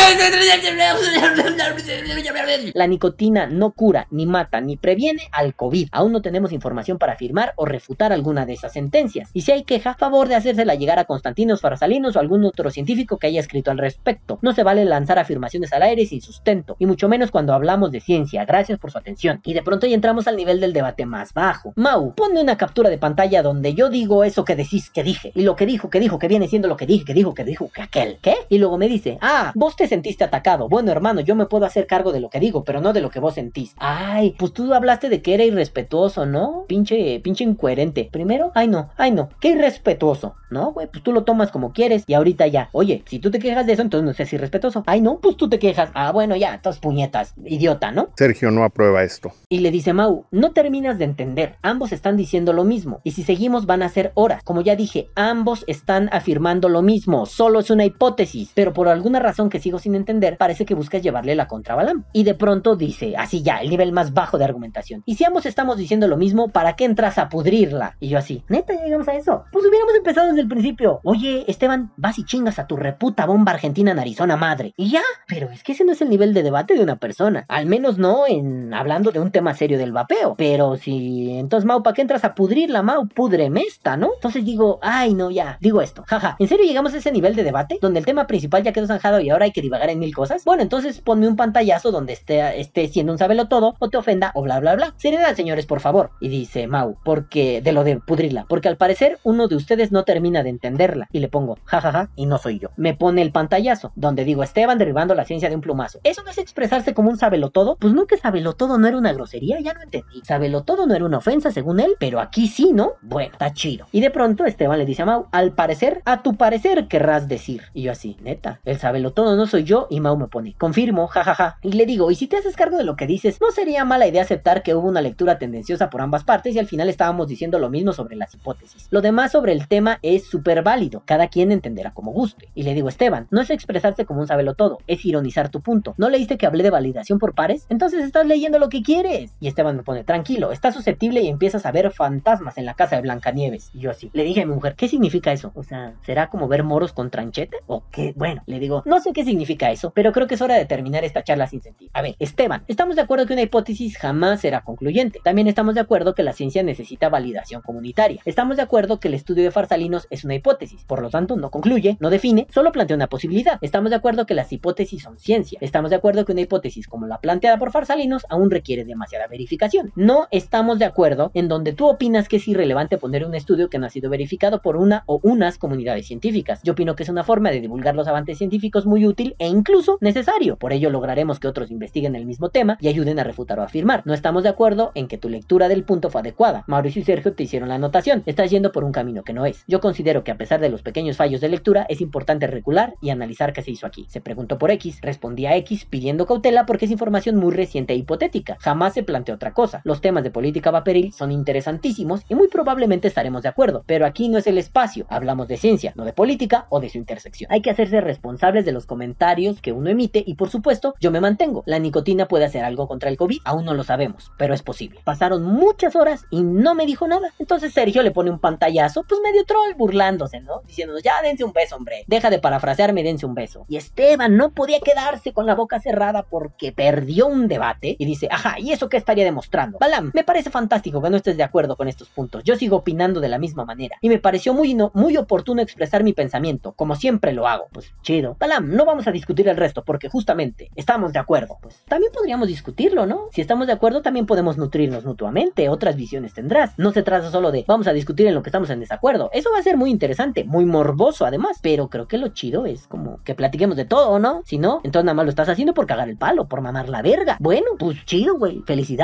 La nicotina no cura, ni mata, ni previene al COVID. Aún no tenemos información para afirmar o refutar alguna de esas sentencias. Y si hay queja, favor de hacérsela llegar a Constantinos Farsalinos o algún otro científico que haya escrito al respecto. No se vale lanzar afirmaciones al aire sin sustento, y mucho menos cuando hablamos de ciencia. Gracias por su atención. Y de pronto ya entramos al nivel del debate más bajo. Mau, ponme una captura de pantalla donde yo digo eso que decís que dije. Y lo que dijo, que dijo, que viene siendo lo que dije, que dijo, que dijo, que aquel. ¿Qué? Y luego me dice, ah, vos te sentiste atacado. Bueno, hermano, yo me puedo hacer cargo de lo que digo, pero no de lo que vos sentís. Ay, pues tú hablaste de que era irrespetuoso, ¿no? Pinche, pinche incoherente. Primero, ay no, ay no, qué irrespetuoso. No, güey, pues tú lo tomas como quieres y ahorita ya. Oye, si tú te quejas de eso, entonces no seas irrespetuoso. Ay no, pues tú te quejas. Ah, bueno, ya, todas puñetas. Idiota, ¿no? Sergio no aprueba esto. Y le dice Mau, no terminas de entender, ambos están diciendo lo mismo, y si seguimos van a ser horas. Como ya dije, ambos están afirmando lo mismo, solo es una hipótesis, pero por alguna razón que sigo sin entender, parece que buscas llevarle la contra a Balam. Y de pronto dice, así ya, el nivel más bajo de argumentación. Y si ambos estamos diciendo lo mismo, ¿para qué entras a pudrirla? Y yo así, neta, llegamos a eso. Pues hubiéramos empezado desde el principio. Oye, Esteban, vas y chingas a tu reputa bomba argentina narizona madre. Y ya, pero es que ese no es el nivel de debate de una persona. Al menos no en hablando de un tema serio del vapeo. Pero si, entonces, Mau, ¿para qué entras a pudrirla, Mau? Pudreme esta, ¿no? Entonces digo, ay, no, ya, digo esto, jaja. ¿En serio llegamos a ese nivel de debate? Donde el tema principal ya quedó zanjado y ahora hay que divagar en mil cosas. Bueno, entonces ponme un pantallazo donde esté, esté siendo un sabelo todo, o te ofenda, o bla, bla, bla. Seriedad, señores, por favor. Y dice Mau, porque, de lo de pudrirla, porque al parecer uno de ustedes no termina de entenderla. Y le pongo, jajaja, y no soy yo. Me pone el pantallazo, donde digo, Esteban derribando la ciencia de un plumazo. ¿Eso no es expresarse como un sabelo todo? Pues no que sabelo todo no era una grosería, ya no entendí. Sabelo todo no era una ofensa según él, pero aquí sí, ¿no? Bueno, está chido. Y de pronto Esteban le dice a Mau, al parecer, a tu parecer querrás decir. Y yo así, neta, el sabelo todo no soy yo y Mau me pone, confirmo, jajaja. Y le digo, y si te haces cargo de lo que dices, no sería mala idea aceptar que hubo una lectura tendenciosa por ambas partes y al final estábamos diciendo lo mismo sobre las hipótesis. Lo demás sobre el tema es súper válido, cada quien entenderá como guste. Y le digo, Esteban, no es expresarse como un sabelo todo, es ironizar tu punto. ¿No leíste que hablé de validación por pares? Entonces estás leyendo lo que quieres. Y Esteban me pone, tranquilo, estás susceptible y empiezas a ver fantasmas en la casa de Blancanieves. Y yo así, le dije a mi mujer, ¿qué significa eso? O sea, ¿será como ver moros con tranchete? ¿O qué? Bueno, le digo, no sé qué significa eso, pero creo que es hora de terminar esta charla sin sentido. A ver, Esteban, estamos de acuerdo que una hipótesis jamás será concluyente. También estamos de acuerdo que la ciencia necesita validación comunitaria. Estamos de acuerdo que el estudio de farsalinos es una hipótesis, por lo tanto no concluye, no define, solo plantea una posibilidad. Estamos de acuerdo que las hipótesis son ciencia. Estamos de acuerdo que una hipótesis como la planteada por farsalinos aún requiere demasiada verificación. No estamos de acuerdo en donde tú opinas que es irrelevante poner un estudio que no ha sido verificado por una o unas comunidades científicas. Yo opino que es una forma de divulgar los avances científicos muy útil e incluso necesario. Por ello lograremos que otros investiguen el mismo tema y ayuden a refutar o afirmar. No estamos de acuerdo en que tu lectura del punto fue adecuada. Mauricio y Sergio te hicieron la anotación. Estás yendo por un camino que no es. Yo considero que a pesar de los pequeños fallos de lectura, es importante recular y analizar qué se hizo aquí. Se preguntó por X, respondí a X pidiendo cautela porque es información muy reciente e hipotética. Jamás se planteó otra cosa. Los temas de política vaporil son interesantísimos y muy probablemente estaremos de acuerdo, pero aquí no es el espacio. Hablamos de ciencia, no de política o de su intersección. Hay que hacerse responsables de los comentarios que uno emite y por supuesto yo me mantengo. La nicotina puede hacer algo contra el COVID, aún no lo sabemos, pero es posible. Pasaron muchas horas y no me dijo nada. Entonces Sergio le pone un pantallazo, pues medio troll, burlándose, ¿no? Diciendo, ya dense un beso, hombre. Deja de parafrasearme, dense un beso. Y Esteban no podía quedarse con la boca cerrada porque perdió un debate y dice, ajá, ¿y eso qué demostrando? Balam, me parece fantástico que no estés de acuerdo con estos puntos. Yo sigo opinando de la misma manera y me pareció muy, muy oportuno expresar mi pensamiento, como siempre lo hago. Pues chido. Balam, no vamos a discutir el resto porque justamente estamos de acuerdo. Pues también podríamos discutirlo, ¿no? Si estamos de acuerdo, también podemos nutrirnos mutuamente. Otras visiones tendrás. No se trata solo de vamos a discutir en lo que estamos en desacuerdo. Eso va a ser muy interesante, muy morboso además. Pero creo que lo chido es como que platiquemos de todo, ¿no? Si no, entonces nada más lo estás haciendo por cagar el palo, por mamar la verga. Bueno, pues chido, güey. Felicidades,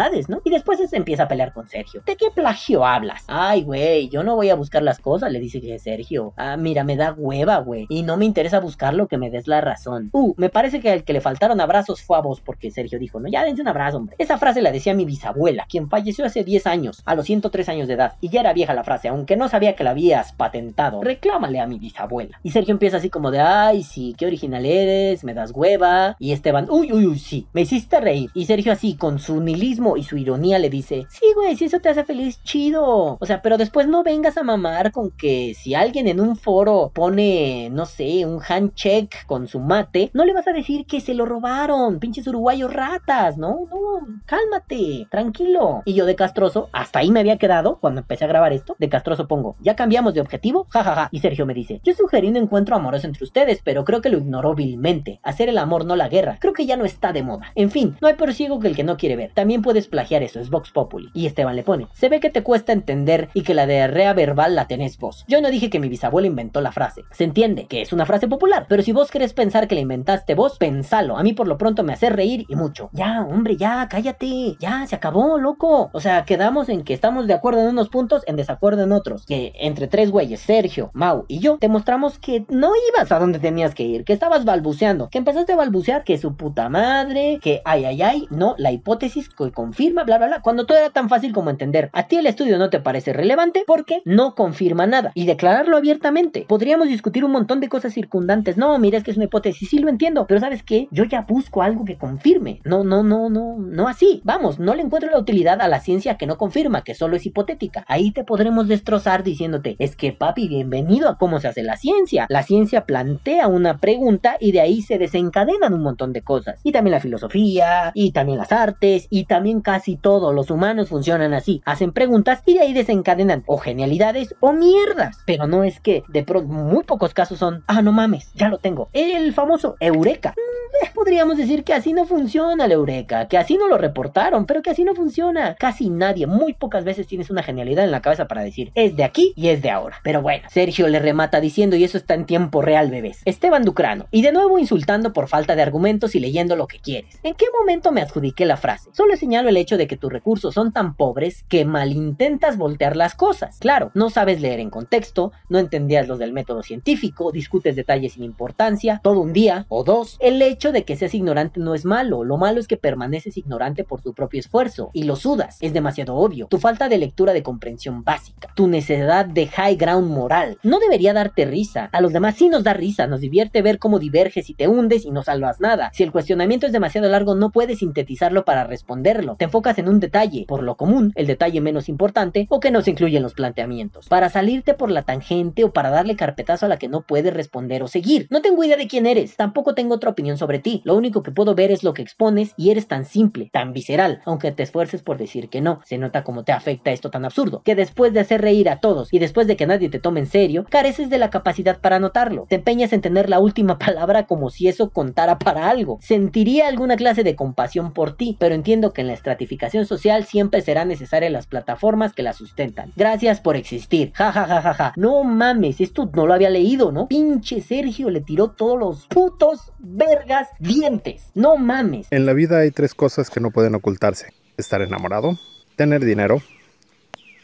Y después se empieza a pelear con Sergio. ¿De qué plagio hablas? Ay, güey, yo no voy a buscar las cosas, le dice Sergio. Ah, mira, me da hueva, güey. Y no me interesa buscarlo, que me des la razón. Uh, me parece que al que le faltaron abrazos fue a vos, porque Sergio dijo, no, ya dense un abrazo, hombre. Esa frase la decía mi bisabuela, quien falleció hace 10 años, a los 103 años de edad. Y ya era vieja la frase, aunque no sabía que la habías patentado. Reclámale a mi bisabuela. Y Sergio empieza así como de, ay, sí, qué original eres, me das hueva. Y Esteban, uy, uy, uy, sí, me hiciste reír. Y Sergio así, con su nihilismo y su ironía, le dice, sí, güey, si eso te hace feliz, chido. O sea, pero después no vengas a mamar con que si alguien en un foro pone, no sé, un handcheck con su mate, no le vas a decir que se lo robaron, pinches uruguayos ratas, ¿no? No, cálmate, tranquilo. Y yo de castroso, hasta ahí me había quedado cuando empecé a grabar esto, de castroso pongo, ¿ya cambiamos de objetivo? jajaja. Ja, ja. Y Sergio me dice, yo sugerí un encuentro amoroso entre ustedes, pero creo que lo ignoró vilmente. Hacer el amor, no la guerra. Creo que ya no está de moda. En fin, no hay peor ciego que el que no quiere ver. También puedes plagiar eso, es Vox Populi. Y Esteban le pone, se ve que te cuesta entender y que la diarrea verbal la tenés vos. Yo no dije que mi bisabuelo inventó la frase. Se entiende que es una frase popular, pero si vos querés pensar que la inventaste vos, pensalo. A mí por lo pronto me hace reír y mucho. Ya, hombre, ya, cállate. Ya, se acabó, loco. O sea, quedamos en que estamos de acuerdo en unos puntos, en desacuerdo en otros. Que entre tres güeyes, Sergio, Mau y yo, demostramos que no ibas a donde tenías que ir, que estabas balbuceando, que empezaste a balbucear, que su puta madre, que ay, ay, ay, no, la hipótesis que confirma, bla, bla, bla, cuando todo era tan fácil como entender. A ti el estudio no te parece relevante porque no confirma nada y declararlo abiertamente. Podríamos discutir un montón de cosas circundantes. No, mira, es que es una hipótesis, sí lo entiendo, pero ¿sabes qué? Yo ya busco algo que confirme. No, no, no, no, no así. Vamos, no le encuentro la utilidad a la ciencia que no confirma, que solo es hipotética. Ahí te podremos destrozar diciéndote, es que papi, bienvenido a cómo se hace la ciencia. La ciencia plantea una pregunta y de ahí se desencadenan un montón de cosas. Y también la filosofía, y también las artes, y también casi todo. Los humanos funcionan así. Hacen preguntas y de ahí desencadenan o genialidades o mierdas. Pero no es que de pronto muy pocos casos son, ah, no mames, ya lo tengo. El famoso Eureka. Mm, eh, Podríamos decir que así no funciona el Eureka, que así no lo reportaron, pero que así no funciona. Casi nadie, muy pocas veces tienes una genialidad en la cabeza para decir, es de aquí y es de ahora. Pero bueno, Sergio le remata diciendo, y eso está en tiempo real, bebés. Esteban Ducrano, y de nuevo insultando por falta de argumentos y leyendo lo que quieres. ¿En qué momento me adjudiqué la frase? Solo señalo el hecho de que tus recursos son tan pobres que malintentas voltear las cosas. Claro, no sabes leer en contexto, no entendías los del método científico, discutes detalles sin importancia, todo un día o dos. El hecho de que seas ignorante no es malo, lo malo es que permaneces ignorante por tu propio esfuerzo y lo sudas. Es demasiado obvio. Tu falta de lectura de comprensión básica, tu necesidad de high ground moral, no debería darte risa. A los demás sí nos da risa, nos divierte ver cómo diverges y te hundes y no salvas nada. Si el cuestionamiento es demasiado largo, no puedes sintetizarlo para responderlo. Te enfocas en un detalle, por lo común, el detalle menos importante o que no se incluye en los planteamientos. Para salirte por la tangente o para darle carpetazo a la que no puedes responder o seguir. No tengo idea de quién eres, tampoco tengo otra opinión sobre ti. Lo único que puedo ver es lo que expones y eres tan simple, tan visceral, aunque te esfuerces por decir que no. Se nota cómo te afecta esto tan absurdo, que después de hacer reír a todos y después de que nadie te tome en serio, careces de la capacidad para notarlo. Te empeñas en tener la última palabra como si eso contara para algo. Sentiría alguna clase de compasión por ti, pero entiendo que en la estratificación social siempre serán necesarias las plataformas que la sustentan. Gracias por existir. Ja ja ja ja ja. No mames, esto no lo había leído, ¿no? Pinche Sergio le tiró todos los putos vergas dientes. No mames. En la vida hay tres cosas que no pueden ocultarse. Estar enamorado, tener dinero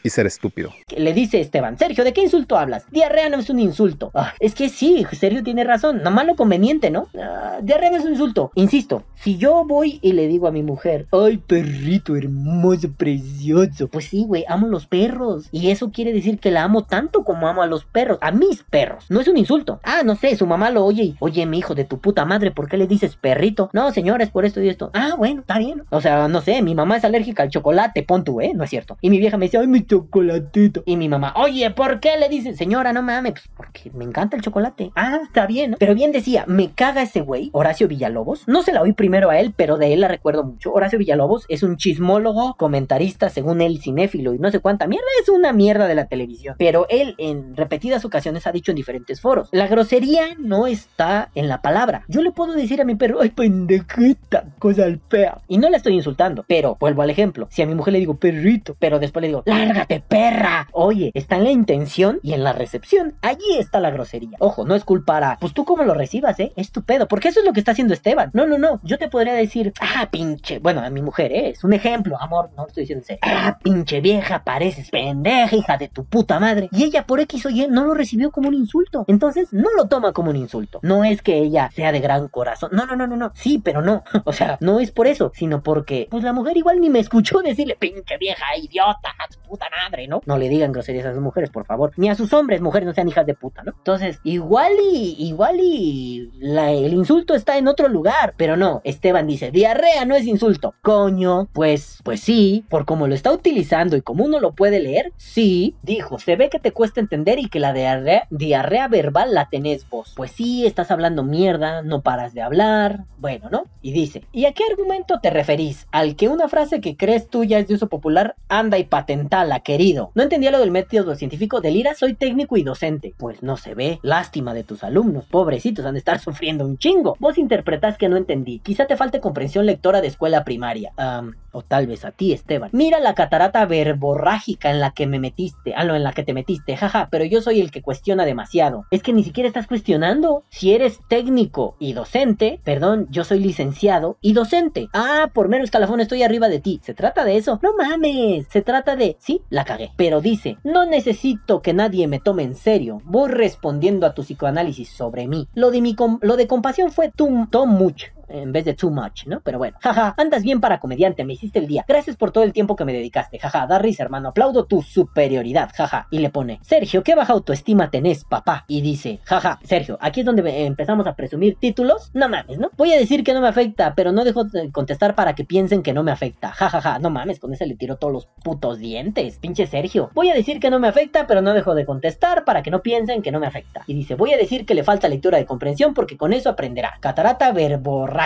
y ser estúpido. Le dice Esteban, Sergio, ¿de qué insulto hablas? Diarrea no es un insulto. Ah, es que sí, Sergio tiene razón, nomás lo conveniente, ¿no? Ah, diarrea no es un insulto. Insisto, si yo voy y le digo a mi mujer, ay, perrito hermoso, precioso. Pues sí, güey, amo los perros. Y eso quiere decir que la amo tanto como amo a los perros, a mis perros. No es un insulto. Ah, no sé, su mamá lo oye oye, mi hijo de tu puta madre, ¿por qué le dices perrito? No, señora, es por esto y esto. Ah, bueno, está bien. O sea, no sé, mi mamá es alérgica al chocolate, pon tú, ¿eh? No es cierto. Y mi vieja me dice, ay, mi chocolatito. Y mi mamá, oye, ¿por qué le dices, señora, no mames? Pues porque me encanta el chocolate. Ah, está bien. Pero bien decía, me caga ese güey, Horacio Villalobos. No se la oí primero a él, pero de él la recuerdo mucho. Horacio Villalobos es un chismólogo, comentarista, según él, cinéfilo y no sé cuánta mierda. Es una mierda de la televisión. Pero él en repetidas ocasiones ha dicho en diferentes foros, la grosería no está en la palabra. Yo le puedo decir a mi perro, ay, pendejita, cosa fea. Y no le estoy insultando, pero vuelvo al ejemplo. Si a mi mujer le digo perrito, pero después le digo, lárgate, perra. Oye, está en la intención y en la recepción. Allí está la grosería. Ojo, no es culpar pues tú cómo lo recibas, ¿eh? Es tu pedo. Porque eso es lo que está haciendo Esteban. No, no, no. Yo te podría decir, ah, pinche. Bueno, a mi mujer, ¿eh? Es un ejemplo, amor. No estoy diciendo, ah, pinche vieja, pareces pendeja, hija de tu puta madre. Y ella por X o Y no lo recibió como un insulto. Entonces, no lo toma como un insulto. No es que ella sea de gran corazón. No, no, no, no, no. Sí, pero no. O sea, no es por eso, sino porque, pues la mujer igual ni me escuchó decirle, pinche vieja, idiota, tu madre, ¿no? No le digan groserías a sus mujeres, por favor. Ni a sus hombres, mujeres, no sean hijas de puta, ¿no? Entonces, igual y, igual y el insulto está en otro lugar. Pero no, Esteban dice, diarrea no es insulto. Coño, pues, pues sí, por cómo lo está utilizando y como uno lo puede leer, sí, dijo, se ve que te cuesta entender y que la diarrea, diarrea verbal la tenés vos. Pues sí, estás hablando mierda, no paras de hablar, bueno, ¿no? Y dice, ¿y a qué argumento te referís? Al que una frase que crees tuya es de uso popular, anda y patentala, querido. No entendía lo del método científico del IRA, soy técnico y docente. Pues no se ve. Lástima de tus alumnos, pobrecitos, han de estar sufriendo un chingo. Vos interpretás que no entendí. Quizá te falte comprensión lectora de escuela primaria. Am, o tal vez a ti, Esteban. Mira la catarata verborrágica en la que me metiste. Ah, no, en la que te metiste. Jaja, pero yo soy el que cuestiona demasiado. Es que ni siquiera estás cuestionando. Si eres técnico y docente, perdón, yo soy licenciado y docente. Ah, por mero escalafón estoy arriba de ti. ¿Se trata de eso? No mames. Se trata de... Sí, la cagué. Pero dice, no necesito que nadie me tome en serio. Voy respondiendo a tu psicoanálisis sobre mí. Lo de mi lo de compasión fue too, too much en vez de too much, ¿no? Pero bueno, jaja, andas bien para comediante, me hiciste el día. Gracias por todo el tiempo que me dedicaste, jaja, da risa, hermano, aplaudo tu superioridad, jaja. Y le pone, Sergio, ¿qué baja autoestima tenés, papá? Y dice, jaja, Sergio, aquí es donde empezamos a presumir títulos. No mames, ¿no? Voy a decir que no me afecta, pero no dejo de contestar para que piensen que no me afecta. Jajaja, no mames, con ese le tiró todos los putos dientes, pinche Sergio. Voy a decir que no me afecta, pero no dejo de contestar para que no piensen que no me afecta. Y dice, voy a decir que le falta lectura de comprensión porque con eso aprenderá. Catarata verborrágica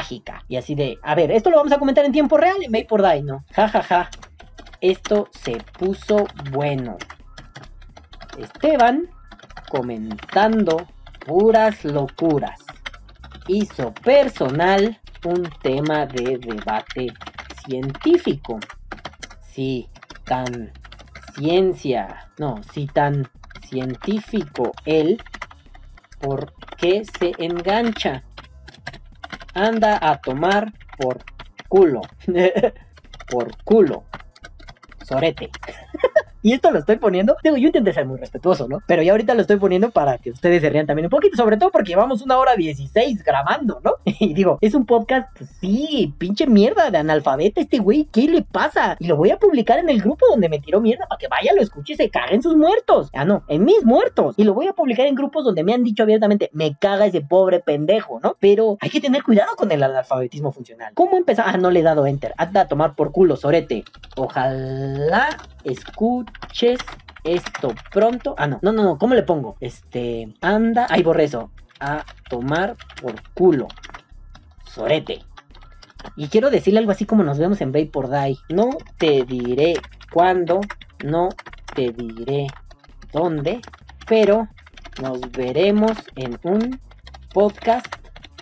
Y así de, a ver, esto lo vamos a comentar en tiempo real en por Die, ¿no? Ja, ja, ja. Esto se puso bueno. Esteban comentando puras locuras. Hizo personal un tema de debate científico. Sí, tan ciencia, no, si tan científico él, ¿por qué se engancha? Anda a tomar por culo. por culo. Sorete. Y esto lo estoy poniendo, digo, yo intenté ser muy respetuoso, ¿no? Pero ya ahorita lo estoy poniendo para que ustedes se rían también un poquito, sobre todo porque llevamos una hora 16 grabando, ¿no? Y digo, es un podcast, sí, pinche mierda de analfabeta este güey, ¿qué le pasa? Y lo voy a publicar en el grupo donde me tiró mierda para que vaya, lo escuche y se caguen sus muertos. Ah, no, en mis muertos. Y lo voy a publicar en grupos donde me han dicho abiertamente, me caga ese pobre pendejo, ¿no? Pero hay que tener cuidado con el analfabetismo funcional. ¿Cómo empezar? Ah, no le he dado enter. Anda a tomar por culo, sorete. Ojalá escuches esto pronto. Ah, no, no, no, no, ¿cómo le pongo? Este, anda, ahí borré eso. A tomar por culo. Sorete. Y quiero decirle algo así como nos vemos en por Die. No te diré cuándo, no te diré dónde, pero nos veremos en un podcast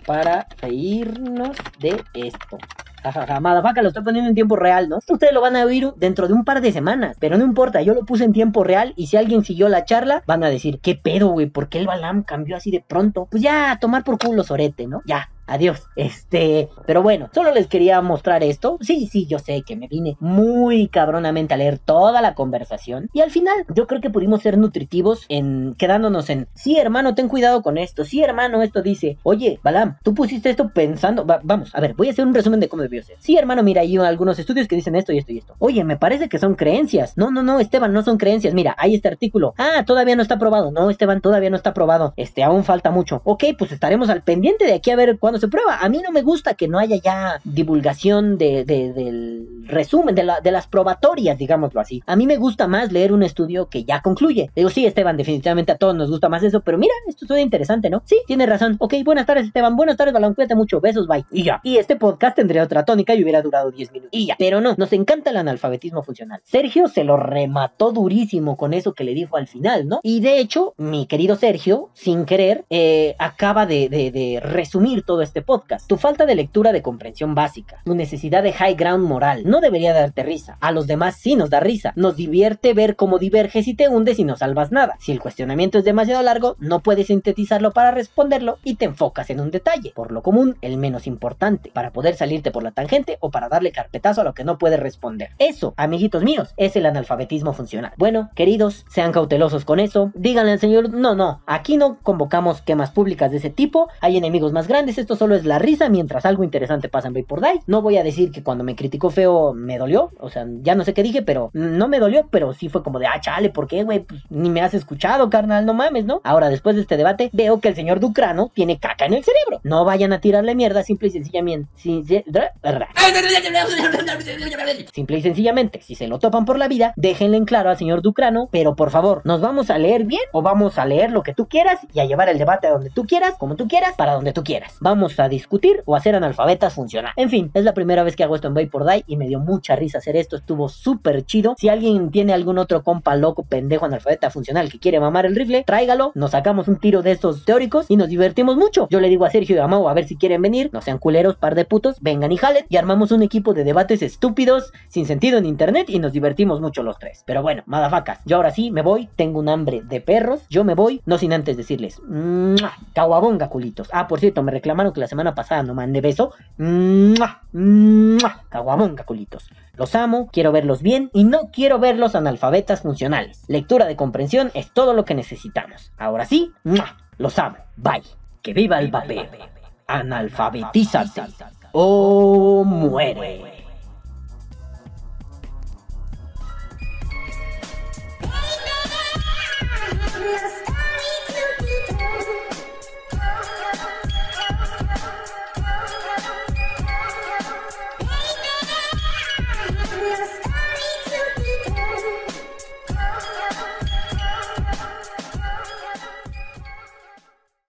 para reírnos de esto. Vaca lo estoy poniendo en tiempo real, ¿no? Ustedes lo van a oír dentro de un par de semanas, pero no importa, yo lo puse en tiempo real y si alguien siguió la charla, van a decir, ¿qué pedo, güey? ¿Por qué el Balam cambió así de pronto? Pues ya, tomar por culo sorete, ¿no? Ya, adiós. Este, pero bueno, solo les quería mostrar esto. Sí, sí, yo sé que me vine muy cabronamente a leer toda la conversación. Y al final, yo creo que pudimos ser nutritivos en quedándonos en, sí, hermano, ten cuidado con esto. Sí, hermano, esto dice, oye, Balam, tú pusiste esto pensando, vamos, a ver, voy a hacer un resumen de cómo debió ser. Sí, hermano, mira, hay algunos estudios que dicen esto y esto y esto. Oye, me parece que son creencias. No, no, no, Esteban, no son creencias. Mira, hay este artículo. Ah, todavía no está aprobado. No, Esteban, todavía no está aprobado. Este, aún falta mucho. Ok, pues estaremos al pendiente de aquí a ver cuándo prueba. A mí no me gusta que no haya ya divulgación de, del resumen, de, la, de las probatorias, digámoslo así. A mí me gusta más leer un estudio que ya concluye. Digo, sí, Esteban, definitivamente a todos nos gusta más eso, pero mira, esto suena interesante, ¿no? Sí, tiene razón. Ok, buenas tardes, Esteban. Buenas tardes, Balón. Cuídate mucho. Besos, bye. Y ya. Y este podcast tendría otra tónica y hubiera durado 10 minutos. Y ya. Pero no, nos encanta el analfabetismo funcional. Sergio se lo remató durísimo con eso que le dijo al final, ¿no? Y de hecho, mi querido Sergio, sin querer, eh, acaba de, de, resumir todo este podcast. Tu falta de lectura de comprensión básica, tu necesidad de high ground moral, no debería darte risa. A los demás sí nos da risa. Nos divierte ver cómo diverges y te hundes y no salvas nada. Si el cuestionamiento es demasiado largo, no puedes sintetizarlo para responderlo y te enfocas en un detalle. Por lo común, el menos importante, para poder salirte por la tangente o para darle carpetazo a lo que no puedes responder. Eso, amiguitos míos, es el analfabetismo funcional. Bueno, queridos, sean cautelosos con eso. Díganle al señor, no, no, aquí no convocamos quemas públicas de ese tipo. Hay enemigos más grandes, esto solo es la risa mientras algo interesante pasa en Vapor Die. No voy a decir que cuando me criticó feo me dolió, o sea, ya no sé qué dije, pero no me dolió, pero sí fue como de, ah, chale, ¿por qué, güey? Pues ni me has escuchado, carnal, no mames, ¿no? Ahora, después de este debate, veo que el señor Ducrano tiene caca en el cerebro. No vayan a tirarle mierda simple y sencillamente. Simple y sencillamente, si se lo topan por la vida, déjenle en claro al señor Ducrano, pero por favor, ¿nos vamos a leer bien o vamos a leer lo que tú quieras y a llevar el debate a donde tú quieras, como tú quieras, para donde tú quieras? Vamos a discutir o hacer analfabetas funcionar. En fin, es la primera vez que hago esto en Vapor Die y me dio mucha risa hacer esto, estuvo súper chido. Si alguien tiene algún otro compa loco, pendejo, analfabeta funcional que quiere mamar el rifle, tráigalo, nos sacamos un tiro de estos teóricos y nos divertimos mucho. Yo le digo a Sergio y a Mau a ver si quieren venir, no sean culeros, par de putos, vengan y jalen y armamos un equipo de debates estúpidos, sin sentido en internet y nos divertimos mucho los tres. Pero bueno, madafacas, yo ahora sí me voy, tengo un hambre de perros, yo me voy, no sin antes decirles, caguabonga culitos. Ah, por cierto, me reclamaron que la semana pasada no mandé beso. Caguamón, caculitos. Los amo, quiero verlos bien y no quiero verlos analfabetas funcionales. Lectura de comprensión es todo lo que necesitamos. Ahora sí, los amo. Bye. Que viva el papel. Analfabetízate o muere.